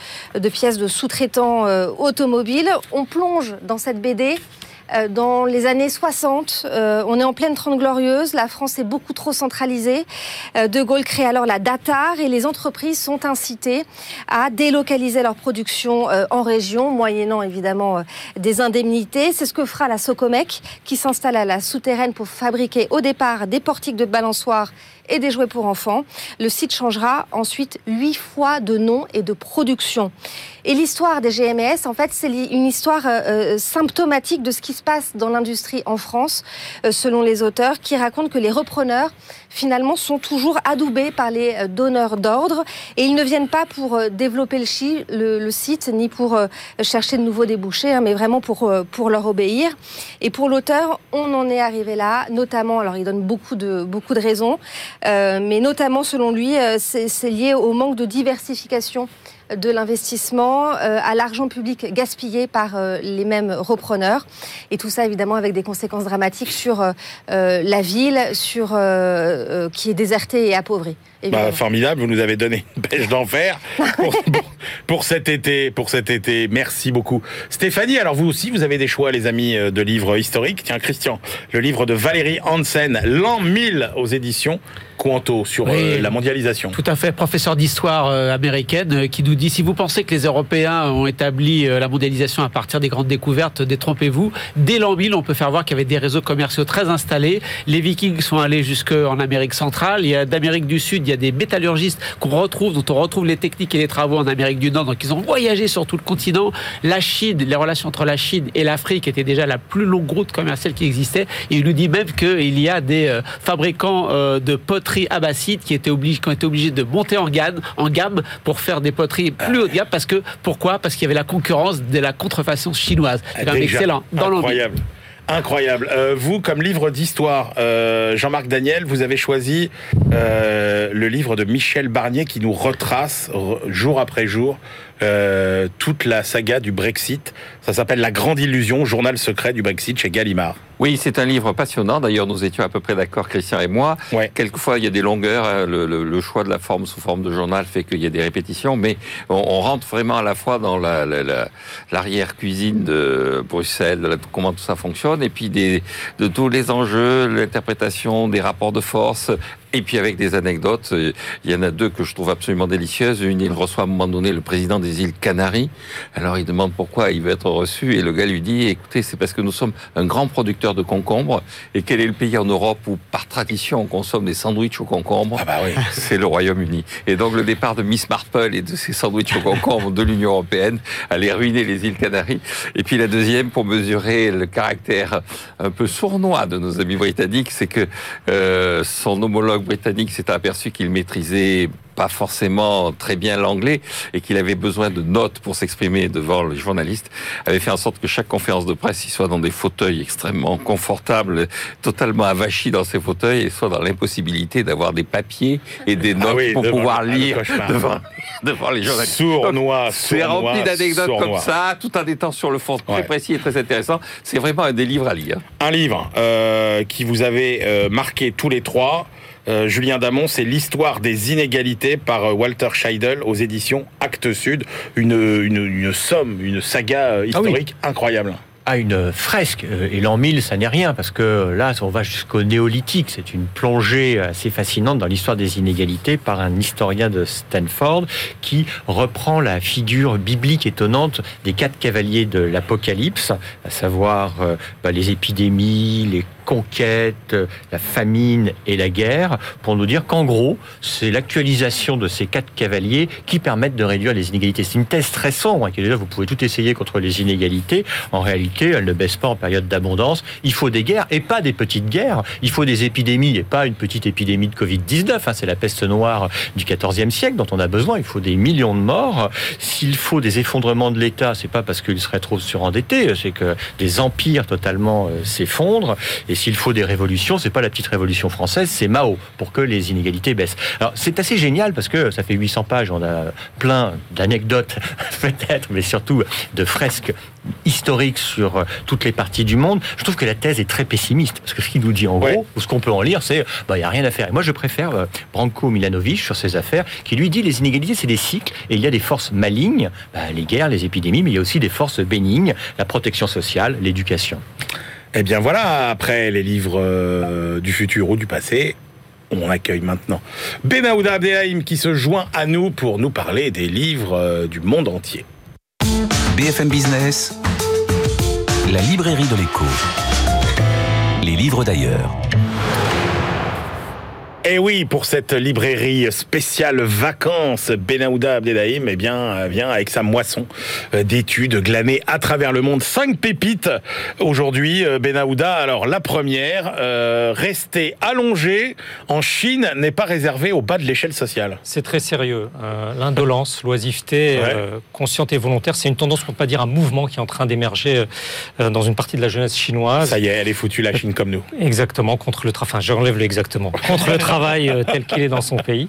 pièces de sous-traitants automobiles. On plonge dans cette BD euh, dans les années 60, euh, on est en pleine Trente Glorieuse, la France est beaucoup trop centralisée. Euh, de Gaulle crée alors la DATAR et les entreprises sont incitées à délocaliser leur production en région, moyennant évidemment des indemnités. C'est ce que fera la Socomec, qui s'installe à la souterraine pour fabriquer au départ des portiques de balançoires et des jouets pour enfants. Le site changera ensuite huit fois de nom et de production. Et l'histoire des GMS, en fait, c'est une histoire euh, euh, symptomatique de ce qui se passe dans l'industrie en France, euh, selon les auteurs, qui racontent que les repreneurs, finalement, sont toujours adoubés par les donneurs d'ordre et ils ne viennent pas pour développer le, site ni pour chercher de nouveaux débouchés, hein, mais vraiment pour, pour leur obéir. Et pour l'auteur, on en est arrivé là, notamment, alors il donne beaucoup de, beaucoup de raisons, mais notamment, selon lui, c'est lié au manque de diversification de l'investissement euh, à l'argent public gaspillé par euh, les mêmes repreneurs. Et tout ça, évidemment, avec des conséquences dramatiques sur euh, la ville, sur, qui est désertée et appauvrie. Bah, formidable, vous nous avez donné une pêche d'enfer pour, cet été. Pour cet été, merci beaucoup, Stéphanie. Alors vous aussi, vous avez des choix, les amis, de livres historiques. Tiens, Christian, le livre de Valérie Hansen, l'an 1000 aux éditions Quanto sur euh, la mondialisation. Tout à fait, professeur d'histoire euh, américaine euh, qui nous dit si vous pensez que les Européens ont établi la mondialisation à partir des grandes découvertes, détrompez-vous. Dès l'an 1000, on peut faire voir qu'il y avait des réseaux commerciaux très installés. Les Vikings sont allés jusqu'en Amérique centrale. Il y a d'Amérique du Sud, il y a des métallurgistes qu'on retrouve, dont on retrouve les techniques et les travaux en Amérique du Nord. Donc ils ont voyagé sur tout le continent. La Chine, les relations entre la Chine et l'Afrique étaient déjà la plus longue route commerciale qui existait. Et il nous dit même qu'il y a des fabricants de poteries abbassides qui étaient qui ont été obligés de monter en gamme, en gamme pour faire des poteries plus haut de gamme parce que pourquoi? Parce qu'il y avait la concurrence de la contrefaçon chinoise. C'est excellent dans Incroyable. Incroyable. Euh, vous, comme livre d'histoire, euh, Jean-Marc Daniel, vous avez choisi euh, le livre de Michel Barnier qui nous retrace jour après jour toute la saga du Brexit. Ça s'appelle La Grande Illusion, journal secret du Brexit chez Gallimard. Oui, c'est un livre passionnant. D'ailleurs, nous étions à peu près d'accord, Christian et moi. Quelquefois, il y a des longueurs. Hein. Le, choix de la forme sous forme de journal fait qu'il y a des répétitions, mais on, rentre vraiment à la fois dans l'arrière-cuisine de Bruxelles, de comment tout ça fonctionne, et puis des, de tous les enjeux, l'interprétation des rapports de force, et puis avec des anecdotes, il y en a deux que je trouve absolument délicieuses. Une, il reçoit à un moment donné le président des îles Canaries. Alors il demande pourquoi il veut être reçu et le gars lui dit, écoutez, c'est parce que nous sommes un grand producteur de concombres et quel est le pays en Europe où par tradition on consomme des sandwichs aux concombres ah bah oui. C'est le Royaume-Uni. Et donc le départ de Miss Marple et de ses sandwichs aux concombres de l'Union européenne allait ruiner les îles Canaries. Et puis la deuxième, pour mesurer le caractère un peu sournois de nos amis britanniques, c'est que euh, son homologue britannique s'est aperçu qu'il maîtrisait pas forcément très bien l'anglais et qu'il avait besoin de notes pour s'exprimer devant les journalistes, avait fait en sorte que chaque conférence de presse, il soit dans des fauteuils extrêmement confortables, totalement avachis dans ces fauteuils et soit dans l'impossibilité d'avoir des papiers et des ah notes pour pouvoir lire devant, devant les journalistes. Sournois, C'est rempli d'anecdotes comme ça, tout en étant sur le fond très précis et très intéressant. C'est vraiment un des livres à lire. Un livre euh, qui vous avait euh, marqué tous les trois. Euh, Julien Damon, c'est l'histoire des inégalités par euh, Walter Scheidel aux éditions Actes Sud. Une, somme, une saga euh, ah historique incroyable à une fresque. Et l'an 1000, ça n'est rien, parce que là, on va jusqu'au néolithique. C'est une plongée assez fascinante dans l'histoire des inégalités par un historien de Stanford qui reprend la figure biblique étonnante des quatre cavaliers de l'Apocalypse, à savoir bah, les épidémies, les conquête, la famine et la guerre, pour nous dire qu'en gros, c'est l'actualisation de ces quatre cavaliers qui permettent de réduire les inégalités. C'est une thèse très sombre, hein, qui déjà, vous pouvez tout essayer contre les inégalités. En réalité, elle ne baisse pas en période d'abondance. Il faut des guerres et pas des petites guerres. Il faut des épidémies et pas une petite épidémie de Covid-19. Hein. C'est la peste noire du XIVe siècle dont on a besoin. Il faut des millions de morts. S'il faut des effondrements de l'État, c'est pas parce qu'il serait trop surendetté, c'est que des empires totalement euh, s'effondrent. S'il faut des révolutions, c'est pas la petite révolution française, c'est Mao pour que les inégalités baissent. Alors c'est assez génial parce que ça fait 800 pages, on a plein d'anecdotes peut-être, mais surtout de fresques historiques sur euh, toutes les parties du monde. Je trouve que la thèse est très pessimiste parce que ce qu'il nous dit en gros, ou ce qu'on peut en lire, c'est bah il y a rien à faire. Et moi je préfère euh, Branko Milanovic sur ses affaires qui lui dit les inégalités c'est des cycles et il y a des forces malignes, bah, les guerres, les épidémies, mais il y a aussi des forces bénignes, la protection sociale, l'éducation. Eh bien voilà, après les livres euh, du futur ou du passé, on accueille maintenant Benaouda Abdelhaim qui se joint à nous pour nous parler des livres euh, du monde entier. BFM Business, la librairie de l'écho. Les livres d'ailleurs. Et eh oui, pour cette librairie spéciale vacances, Benahouda Abdelhaim eh bien, vient avec sa moisson euh, d'études glanées à travers le monde. Cinq pépites aujourd'hui, euh, Benahouda. Alors, la première, euh, rester allongé en Chine n'est pas réservé au bas de l'échelle sociale. C'est très sérieux. L'indolence, l'oisiveté, consciente et volontaire, c'est une tendance, pour ne pas dire un mouvement qui est en train d'émerger dans une partie de la jeunesse chinoise. Ça y est, elle est foutue, la Chine, comme nous. Exactement, contre le trafic. Enfin, j'enlève le exactement. Contre le travail euh, tel qu'il est dans son pays.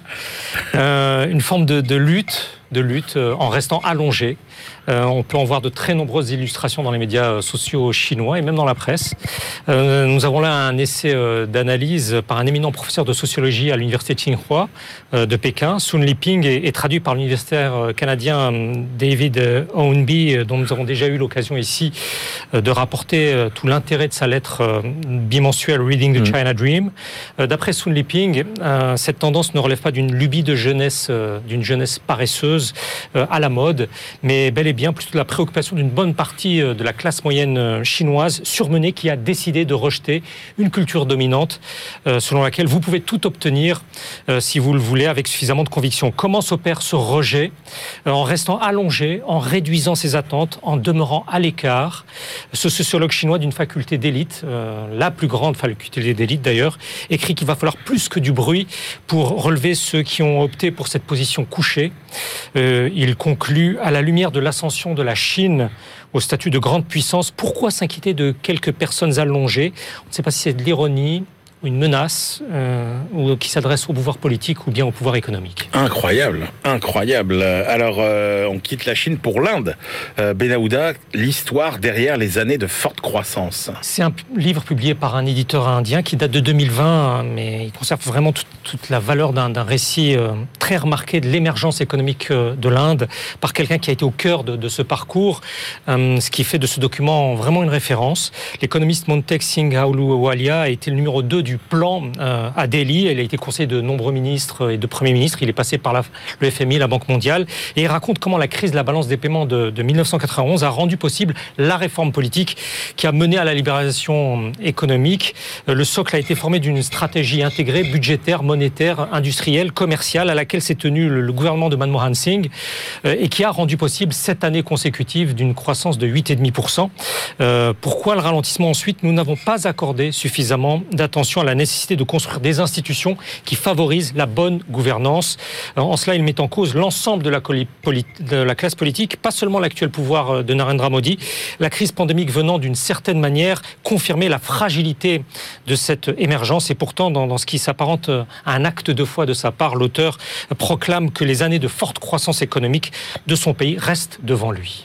Euh, une forme de, lutte, de lutte euh, en restant allongé, euh, on peut en voir de très nombreuses illustrations dans les médias euh, sociaux chinois et même dans la presse. Euh, nous avons là un essai d'analyse par un éminent professeur de sociologie à l'université Tsinghua de Pékin, Sun Liping, et, traduit par l'universitaire canadien David Owenby, dont nous avons déjà eu l'occasion ici de rapporter tout l'intérêt de sa lettre bimensuelle Reading the mm. China Dream. D'après Sun Liping, cette tendance ne relève pas d'une lubie de jeunesse, d'une jeunesse paresseuse à la mode, mais bel et bien plutôt la préoccupation d'une bonne partie euh, de la classe moyenne euh, chinoise surmenée qui a décidé de rejeter une culture dominante euh, selon laquelle vous pouvez tout obtenir si vous le voulez avec suffisamment de conviction. Comment s'opère ce rejet En restant allongé, en réduisant ses attentes, en demeurant à l'écart? Ce sociologue chinois d'une faculté d'élite, la plus grande faculté d'élite d'ailleurs, écrit qu'il va falloir plus que du bruit pour relever ceux qui ont opté pour cette position couchée. il conclut à la lumière de l'ascension de la Chine au statut de grande puissance, pourquoi s'inquiéter de quelques personnes allongées? On ne sait pas si c'est de l'ironie, une menace euh, ou qui s'adresse au pouvoir politique ou bien au pouvoir économique. Incroyable, incroyable. Alors, euh, on quitte la Chine pour l'Inde. Euh, Benahouda, l'histoire derrière les années de forte croissance. C'est un livre publié par un éditeur indien qui date de 2020, mais il conserve vraiment toute la valeur d'un récit euh, très remarqué de l'émergence économique de l'Inde par quelqu'un qui a été au cœur de, de ce parcours, ce qui fait de ce document vraiment une référence. L'économiste Montek Singh Ahluwalia a été le numéro 2 du du plan euh, à Delhi. Elle a été conseillée de nombreux ministres et de premiers ministres. Il est passé par le FMI, la Banque mondiale. Et il raconte comment la crise de la balance des paiements de, 1991 a rendu possible la réforme politique qui a mené à la libéralisation économique. Euh, le socle a été formé d'une stratégie intégrée budgétaire, monétaire, industrielle, commerciale à laquelle s'est tenu le, gouvernement de Manmohan Singh euh, et qui a rendu possible sept années consécutives d'une croissance de 8,5%. Euh, pourquoi le ralentissement ensuite? Nous n'avons pas accordé suffisamment d'attention la nécessité de construire des institutions qui favorisent la bonne gouvernance. En cela, il met en cause l'ensemble de la, classe politique, pas seulement l'actuel pouvoir euh, de Narendra Modi. La crise pandémique venant d'une certaine manière confirmer la fragilité de cette émergence et pourtant dans, dans ce qui s'apparente euh, à un acte de foi de sa part, l'auteur proclame que les années de forte croissance économique de son pays restent devant lui.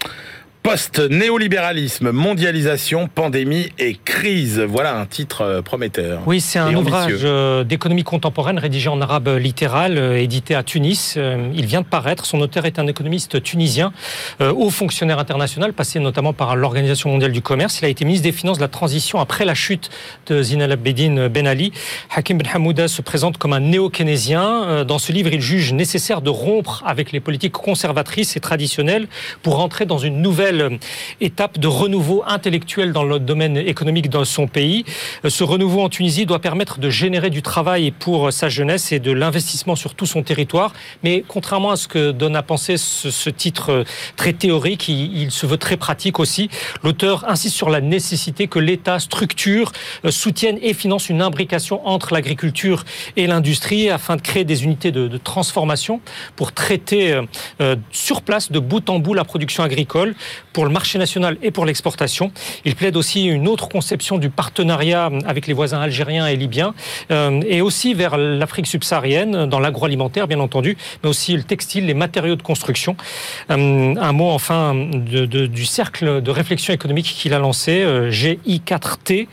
Post-néolibéralisme, mondialisation, pandémie et crise. Voilà un titre euh, prometteur. Oui, c'est un ouvrage euh, d'économie contemporaine rédigé en arabe littéral, euh, édité à Tunis. Il vient de paraître. Son auteur est un économiste tunisien, haut fonctionnaire international, passé notamment par l'Organisation mondiale du commerce. Il a été ministre des Finances de la transition après la chute de Zine Abedin Ben Ali. Hakim Ben Hamouda se présente comme un néo-keynésien. Dans ce livre, il juge nécessaire de rompre avec les politiques conservatrices et traditionnelles pour entrer dans une nouvelle nouvelle étape de renouveau intellectuel dans le domaine économique dans son pays. Ce renouveau en Tunisie doit permettre de générer du travail pour sa jeunesse et de l'investissement sur tout son territoire. Mais contrairement à ce que donne à penser ce, titre très théorique, il, se veut très pratique aussi. L'auteur insiste sur la nécessité que l'État structure, euh, soutienne et finance une imbrication entre l'agriculture et l'industrie afin de créer des unités de, transformation pour traiter euh, euh, sur place de bout en bout la production agricole pour le marché national et pour l'exportation. Il plaide aussi une autre conception du partenariat avec les voisins algériens et libyens et aussi vers l'Afrique subsaharienne dans l'agroalimentaire bien entendu, mais aussi le textile, les matériaux de construction. un mot enfin du cercle de réflexion économique qu'il a lancé, GI4T,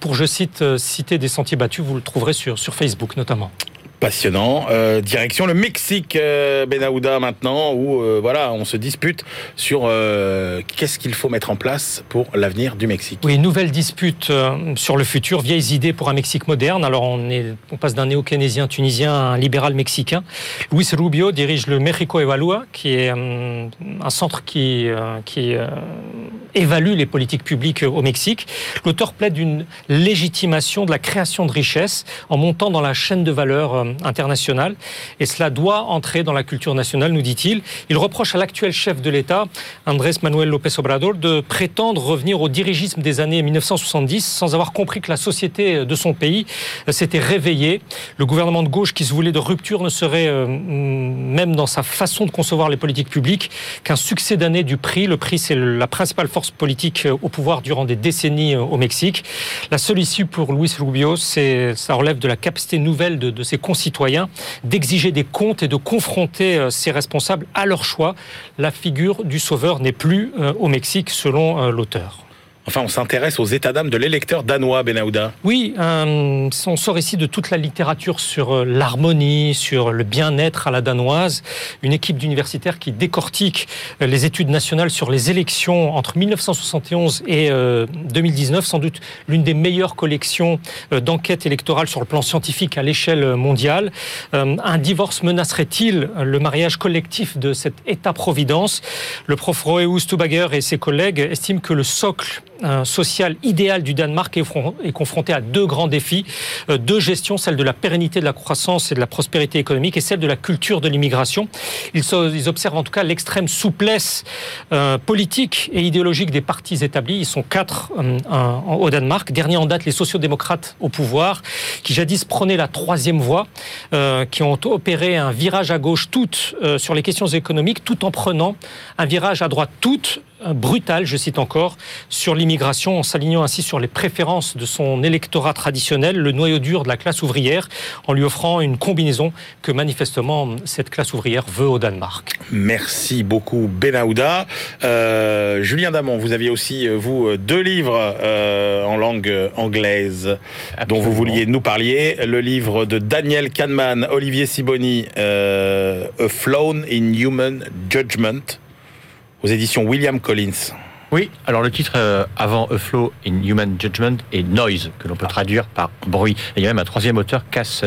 pour, je cite, citer des sentiers battus, vous le trouverez sur, sur Facebook notamment. Passionnant. Euh, direction le Mexique, euh, Benahouda maintenant, où euh, voilà, on se dispute sur qu'est-ce qu'il faut mettre en place pour l'avenir du Mexique. Oui, nouvelle dispute sur le futur, vieilles idées pour un Mexique moderne. Alors on, est, on passe d'un néo-keynésien tunisien à un libéral mexicain. Luis Rubio dirige le Mexico Evalua, qui est un centre qui, qui évalue les politiques publiques au Mexique. L'auteur plaide d'une légitimation de la création de richesses en montant dans la chaîne de valeur internationale. Et cela doit entrer dans la culture nationale, nous dit-il. Il reproche à l'actuel chef de l'État, Andrés Manuel López Obrador, de prétendre revenir au dirigisme des années 1970 sans avoir compris que la société de son pays euh, s'était réveillée. Le gouvernement de gauche qui se voulait de rupture ne serait, euh, même dans sa façon de concevoir les politiques publiques, qu'un succès d'année du prix. Le prix, c'est la principale force politique au pouvoir durant des décennies au Mexique. La seule issue pour Luis Rubio, ça relève de la capacité nouvelle de, ses concitoyens d'exiger des comptes et de confronter euh, ces responsables à leur choix. La figure du sauveur n'est plus euh, au Mexique, selon euh, l'auteur. Enfin, on s'intéresse aux états d'âme de l'électeur danois, Benahouda. Oui, on sort ici de toute la littérature sur euh, l'harmonie, sur le bien-être à la danoise. Une équipe d'universitaires qui décortique euh, les études nationales sur les élections entre 1971 et 2019, euh, sans doute l'une des meilleures collections d'enquêtes électorales sur le plan scientifique à l'échelle mondiale. Un divorce menacerait-il le mariage collectif de cet État-providence? Le prof Roeus Stubager et ses collègues estiment que le socle social idéal du Danemark est, confronté à deux grands défis, euh, deux gestions, celle de la pérennité de la croissance et de la prospérité économique et celle de la culture de l'immigration. Ils, observent en tout cas l'extrême souplesse euh, politique et idéologique des partis établis. Ils sont quatre euh, au Danemark. Dernier en date, les sociodémocrates au pouvoir, qui jadis prenaient la troisième voie, qui ont opéré un virage à gauche toutes sur les questions économiques, tout en prenant un virage à droite toutes brutal, je cite encore, sur l'immigration, en s'alignant ainsi sur les préférences de son électorat traditionnel, le noyau dur de la classe ouvrière, en lui offrant une combinaison que manifestement cette classe ouvrière veut au Danemark. Merci beaucoup Benahouda. Euh, Julien Damon, vous aviez aussi, euh, vous, deux livres euh, en langue anglaise dont vous vouliez nous parler. Le livre de Daniel Kahneman, Olivier Siboni, A Flown in Human Judgment aux éditions William Collins. Oui, alors le titre euh, avant A Flow in Human Judgment est Noise, que l'on peut traduire par bruit. Et il y a même un troisième auteur, Cass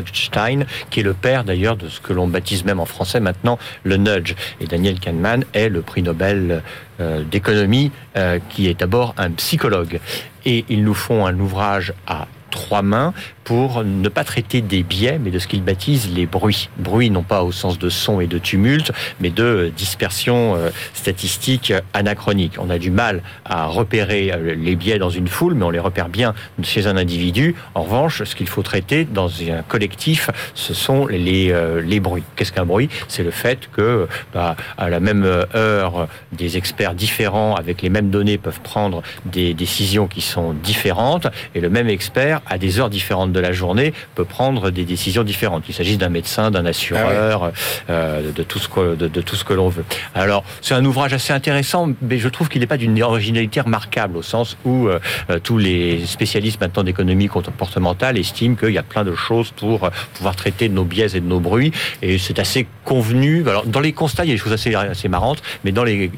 qui est le père d'ailleurs de ce que l'on baptise même en français maintenant le nudge. Et Daniel Kahneman est le prix Nobel euh, d'économie, euh, qui est d'abord un psychologue. Et ils nous font un ouvrage à trois mains pour ne pas traiter des biais, mais de ce qu'ils baptisent les bruits. Bruits non pas au sens de son et de tumulte, mais de dispersion euh, statistique anachronique. On a du mal à repérer euh, les biais dans une foule, mais on les repère bien chez un individu. En revanche, ce qu'il faut traiter dans un collectif, ce sont les, euh, les bruits. Qu'est-ce qu'un bruit? C'est le fait que bah, à la même heure, des experts différents avec les mêmes données peuvent prendre des décisions qui sont différentes, et le même expert à des heures différentes de de la journée peut prendre des décisions différentes. Il s'agisse d'un médecin, d'un assureur, ah euh, de tout ce que de, tout ce que l'on veut. Alors c'est un ouvrage assez intéressant, mais je trouve qu'il n'est pas d'une originalité remarquable au sens où euh, euh, tous les spécialistes maintenant d'économie comportementale estiment qu'il y a plein de choses pour pouvoir traiter de nos biais et de nos bruits, et c'est assez convenu. Alors dans les constats, il y a des choses assez assez marrantes, mais dans les,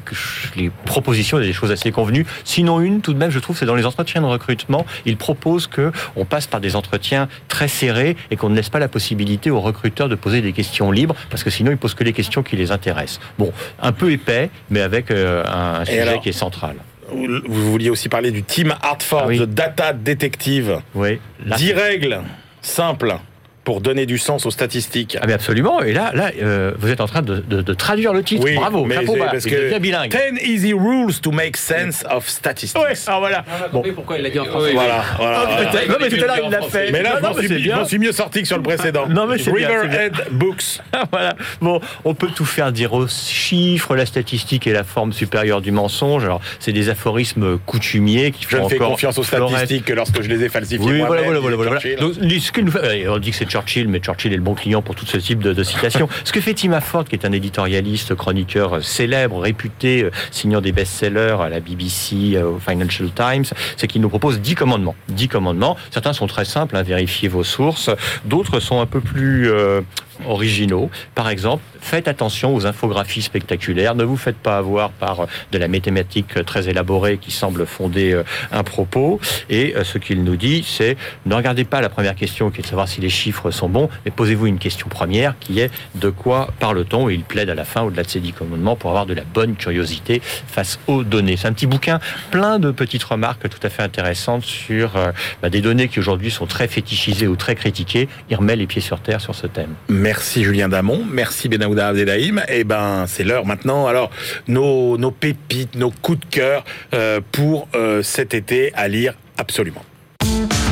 les propositions, il y a des choses assez convenues. Sinon une, tout de même, je trouve, c'est dans les entretiens de recrutement, ils proposent que on passe par des entretiens entretien très serré et qu'on ne laisse pas la possibilité aux recruteurs de poser des questions libres, parce que sinon ils posent que les questions qui les intéressent. Bon, un peu épais, mais avec euh, un sujet qui est central. Vous vouliez aussi parler du Team Hartford, ah de Data Detective. Oui. 10 règles simples pour donner du sens aux statistiques. Ah mais absolument. Et là, là euh, vous êtes en train de, de, traduire le titre. Bravo, mais chapeau bas. Parce que bilingue. 10 easy rules to make sense of statistics. Ouais, alors voilà. Bon. pourquoi il l'a dit en français. Voilà, voilà. Oh, non, mais tout à l'heure, il l'a fait. Mais là, je m'en suis, mieux sorti que sur le précédent. non, mais c'est Riverhead Books. voilà. Bon, on peut tout faire dire aux chiffres, la statistique est la forme supérieure du mensonge. Alors, c'est des aphorismes coutumiers qui font Je ne fais confiance aux statistiques que lorsque je les ai falsifiées. Oui, voilà, voilà, voilà. Donc, on dit que c'est Churchill, mais Churchill le bon client pour tout ce type de, de citations. ce que fait Tim Afford, qui est un éditorialiste, chroniqueur célèbre, réputé, euh, signant des best-sellers à la BBC, euh, au Financial Times, c'est qu'il nous propose 10 commandements. 10 commandements. Certains sont très simples, hein, vérifiez vos sources. D'autres sont un peu plus euh, originaux. Par exemple, faites attention aux infographies spectaculaires. Ne vous faites pas avoir par de la mathématique très élaborée qui semble fonder euh, un propos. Et euh, ce qu'il nous dit, c'est ne regardez pas la première question qui est de savoir si les chiffres sont bons, mais posez-vous une question première qui est de quoi parle-t-on Et il plaide à la fin, au-delà de ces dix commandements, pour avoir de la bonne curiosité face aux données. C'est un petit bouquin plein de petites remarques tout à fait intéressantes sur euh, bah, des données qui aujourd'hui sont très fétichisées ou très critiquées. Il remet les pieds sur terre sur ce thème. Merci Julien Damon, merci Benaouda Abdelhaim. Et eh ben c'est l'heure maintenant. Alors nos, nos, pépites, nos coups de cœur euh, pour euh, cet été à lire absolument.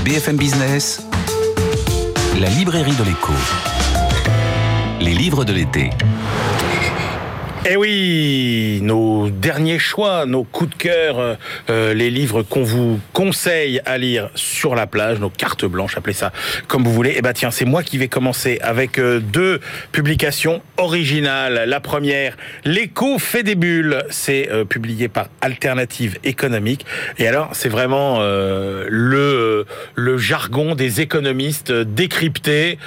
BFM Business, la librairie de l'écho. Les livres de l'été. Eh oui, nos derniers choix, nos coups de cœur, euh, euh, les livres qu'on vous conseille à lire sur la plage, nos cartes blanches, appelez ça comme vous voulez. Eh ben tiens, c'est moi qui vais commencer avec euh, deux publications originales. La première, L'écho fait des bulles, c'est publié par Alternative économique. Et alors, c'est vraiment le jargon des économistes décrypté,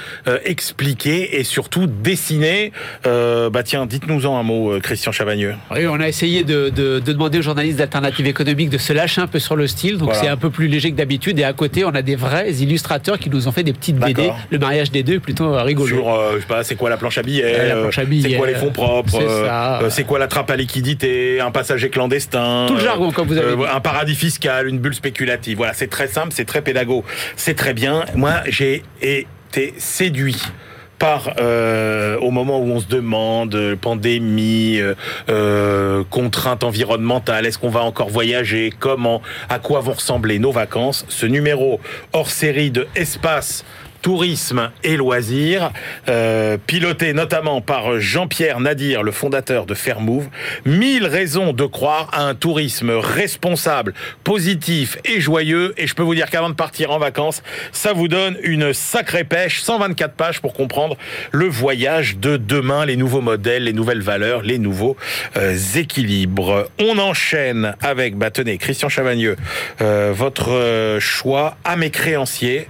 expliqué et surtout dessiné. bah tiens, dites-nous-en un mot. Euh, Christian Chavagneux Oui, on a essayé de, demander aux journalistes d'Alternative économique de se lâcher un peu sur le style, donc c'est un peu plus léger que d'habitude. Et à côté, on a des vrais illustrateurs qui nous ont fait des petites BD. Le mariage des deux est plutôt euh, rigolo. Sur, euh, je sais pas, c'est quoi la planche à billets, c'est quoi les fonds propres, c'est quoi la trappe à liquidité, un passager clandestin, tout le jargon comme vous avez un paradis fiscal, une bulle spéculative. Voilà, c'est très simple, c'est très pédago, c'est très bien. Moi, j'ai été séduit euh, au moment où on se demande euh, pandémie, euh, contraintes environnementales, est-ce qu'on va encore voyager, comment, à quoi vont ressembler nos vacances, ce numéro hors série de Espace tourisme et loisirs, euh, piloté notamment par Jean-Pierre Nadir, le fondateur de Fairmove. Mille raisons de croire à un tourisme responsable, positif et joyeux. Et je peux vous dire qu'avant de partir en vacances, ça vous donne une sacrée pêche. 124 pages pour comprendre le voyage de demain, les nouveaux modèles, les nouvelles valeurs, les nouveaux euh, équilibres. On enchaîne avec, bah tenez, Christian Chavagneux, euh, votre choix à mes créanciers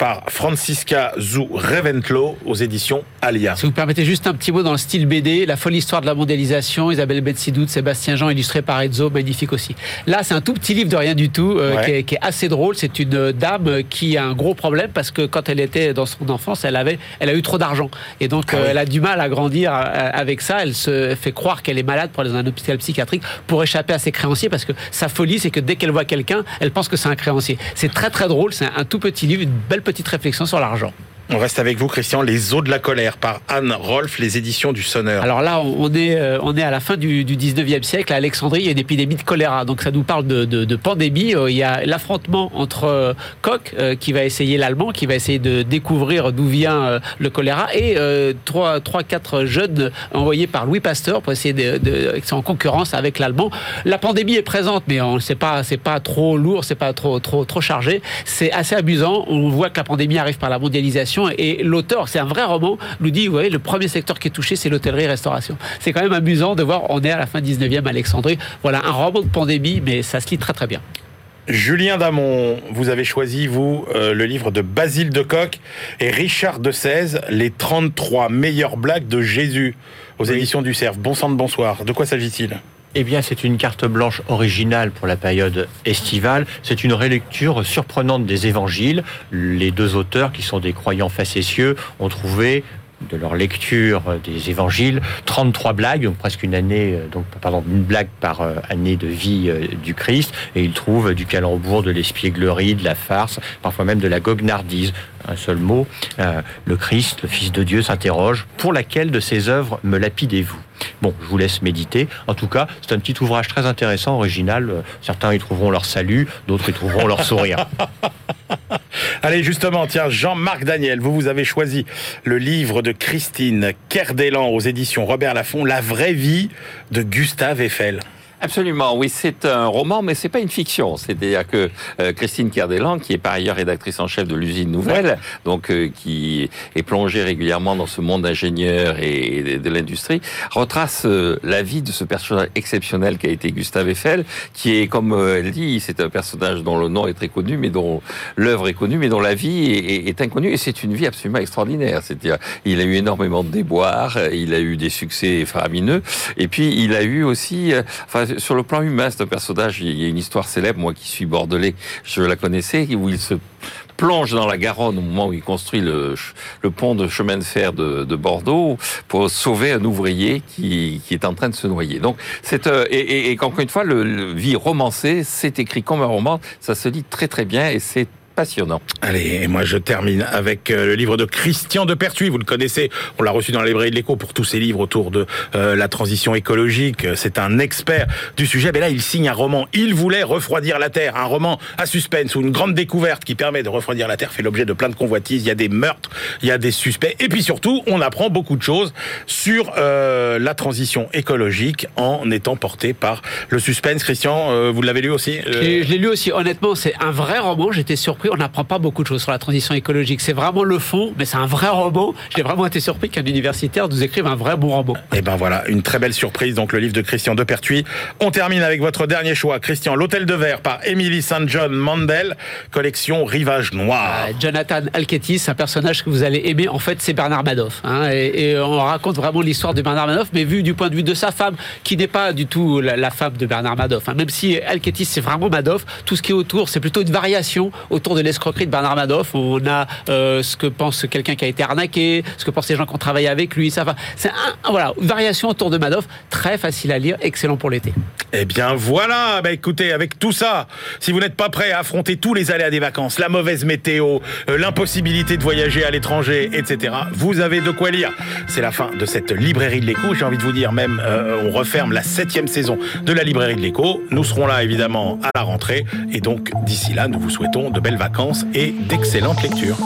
par Francisca Zou Reventlow aux éditions Alia. Si vous permettez juste un petit mot dans le style BD, La folle histoire de la mondialisation, Isabelle Betsidout, Sébastien Jean, illustré par Ezzo, magnifique aussi. Là, c'est un tout petit livre de rien du tout, euh, qui, est, assez drôle. C'est une dame qui a un gros problème parce que quand elle était dans son enfance, elle avait, elle a eu trop d'argent. Et donc, ah euh, elle a du mal à grandir euh, avec ça. Elle se fait croire qu'elle est malade pour aller dans un hôpital psychiatrique pour échapper à ses créanciers parce que sa folie, c'est que dès qu'elle voit quelqu'un, elle pense que c'est un créancier. C'est très très drôle. C'est un tout petit livre, une belle petite réflexion sur l'argent. On reste avec vous, Christian, Les eaux de la colère par Anne Rolf, les éditions du Sonneur. Alors là, on est, euh, à la fin du, 19e siècle. À Alexandrie, il y a une épidémie de choléra. Donc ça nous parle de, pandémie. Euh, il y a l'affrontement entre Koch, euh, qui va essayer l'allemand, qui va essayer de découvrir d'où vient le choléra, et trois, trois, quatre jeunes envoyés par Louis Pasteur pour essayer de, de en concurrence avec l'allemand. La pandémie est présente, mais on sait pas, c'est pas trop lourd, c'est pas trop, trop, trop chargé. C'est assez amusant. On voit que la pandémie arrive par la mondialisation et l'auteur, c'est un vrai roman, nous dit, vous voyez, le premier secteur qui est touché, c'est l'hôtellerie-restauration. C'est quand même amusant de voir, on est à la fin 19e Alexandrie. Voilà, un roman de pandémie, mais ça se lit très très bien. Julien Damon, vous avez choisi, vous, euh, le livre de Basile de Coq et Richard de 16, Les 33 meilleures blagues de Jésus, aux éditions du Cerf. Bon sang de bonsoir. De quoi s'agit-il? Eh bien, c'est une carte blanche originale pour la période estivale. C'est une relecture surprenante des évangiles. Les deux auteurs, qui sont des croyants facétieux, ont trouvé de leur lecture des évangiles, 33 blagues, donc presque une année, euh, donc pardon, une blague par euh, année de vie euh, du Christ, et ils trouvent du calembour, de l'espièglerie, de la farce, parfois même de la goguenardise. Un seul mot, le Christ, le Fils de Dieu, s'interroge pour laquelle de ces œuvres me lapidez-vous? Bon, je vous laisse méditer. En tout cas, c'est un petit ouvrage très intéressant, original. Certains y trouveront leur salut, d'autres y trouveront leur sourire. Allez, justement, tiens, Jean-Marc Daniel, vous, vous avez choisi le livre de Christine Kerdelan aux éditions Robert Laffont, La vraie vie de Gustave Eiffel. Absolument, oui, c'est un roman, mais c'est pas une fiction. C'est-à-dire que euh, Christine Kerdelan, qui est par ailleurs rédactrice en chef de l'usine Nouvelle, donc euh, qui est plongée régulièrement dans ce monde d'ingénieurs et de, l'industrie, retrace euh, la vie de ce personnage exceptionnel qui a été Gustave Eiffel, qui est, comme elle dit, c'est un personnage dont le nom est très connu, mais dont l'œuvre est connue, mais dont la vie est, est inconnue. Et c'est une vie absolument extraordinaire. C'est-à-dire, il a eu énormément de déboires, il a eu des succès faramineux, et puis il a eu aussi, enfin, sur le plan humain, c'est un personnage. Il y a une histoire célèbre, moi qui suis bordelais, je la connaissais, où il se plonge dans la Garonne au moment où il construit le, pont de chemin de fer de, Bordeaux pour sauver un ouvrier qui, est en train de se noyer. Donc, c'est euh, et, encore une fois, le, le vie romancée, c'est écrit comme un roman, ça se lit très très bien et c'est passionnant. Allez, et moi je termine avec euh, le livre de Christian de Pertuis. Vous le connaissez, on l'a reçu dans la librairie de l'écho pour tous ses livres autour de euh, la transition écologique. C'est un expert du sujet. Mais là, il signe un roman. Il voulait refroidir la Terre. Un roman à suspense ou une grande découverte qui permet de refroidir la Terre fait l'objet de plein de convoitises. Il y a des meurtres, il y a des suspects. Et puis surtout, on apprend beaucoup de choses sur euh, la transition écologique en étant porté par le suspense. Christian, vous l'avez lu aussi Je l'ai lu aussi. Honnêtement, c'est un vrai roman. J'étais surpris on n'apprend pas beaucoup de choses sur la transition écologique. C'est vraiment le fond, mais c'est un vrai roman. J'ai vraiment été surpris qu'un universitaire nous écrive un vrai bon roman. Et eh ben voilà, une très belle surprise. Donc le livre de Christian Depertuis. On termine avec votre dernier choix, Christian, L'Hôtel de Verre par Emily St. John Mandel, collection Rivage Noir. Euh, Jonathan Alketis, un personnage que vous allez aimer. En fait, c'est Bernard Madoff. Hein, et, on raconte vraiment l'histoire de Bernard Madoff, mais vu du point de vue de sa femme, qui n'est pas du tout la, femme de Bernard Madoff. Hein. Même si Alketis, c'est vraiment Madoff, tout ce qui est autour, c'est plutôt une variation autour de l'escroquerie de Bernard Madoff. On a euh, ce que pense quelqu'un qui a été arnaqué, ce que pensent les gens qui ont travaillé avec lui. Ça, c'est un, voilà, une variation autour de Madoff, très facile à lire, excellent pour l'été. Eh bien voilà, bah écoutez, avec tout ça, si vous n'êtes pas prêt à affronter tous les aléas des vacances, la mauvaise météo, euh, l'impossibilité de voyager à l'étranger, etc., vous avez de quoi lire. C'est la fin de cette librairie de l'écho. J'ai envie de vous dire même, euh, on referme la septième saison de la librairie de l'écho. Nous serons là évidemment à la rentrée et donc d'ici là, nous vous souhaitons de belles vacances et d'excellentes lectures.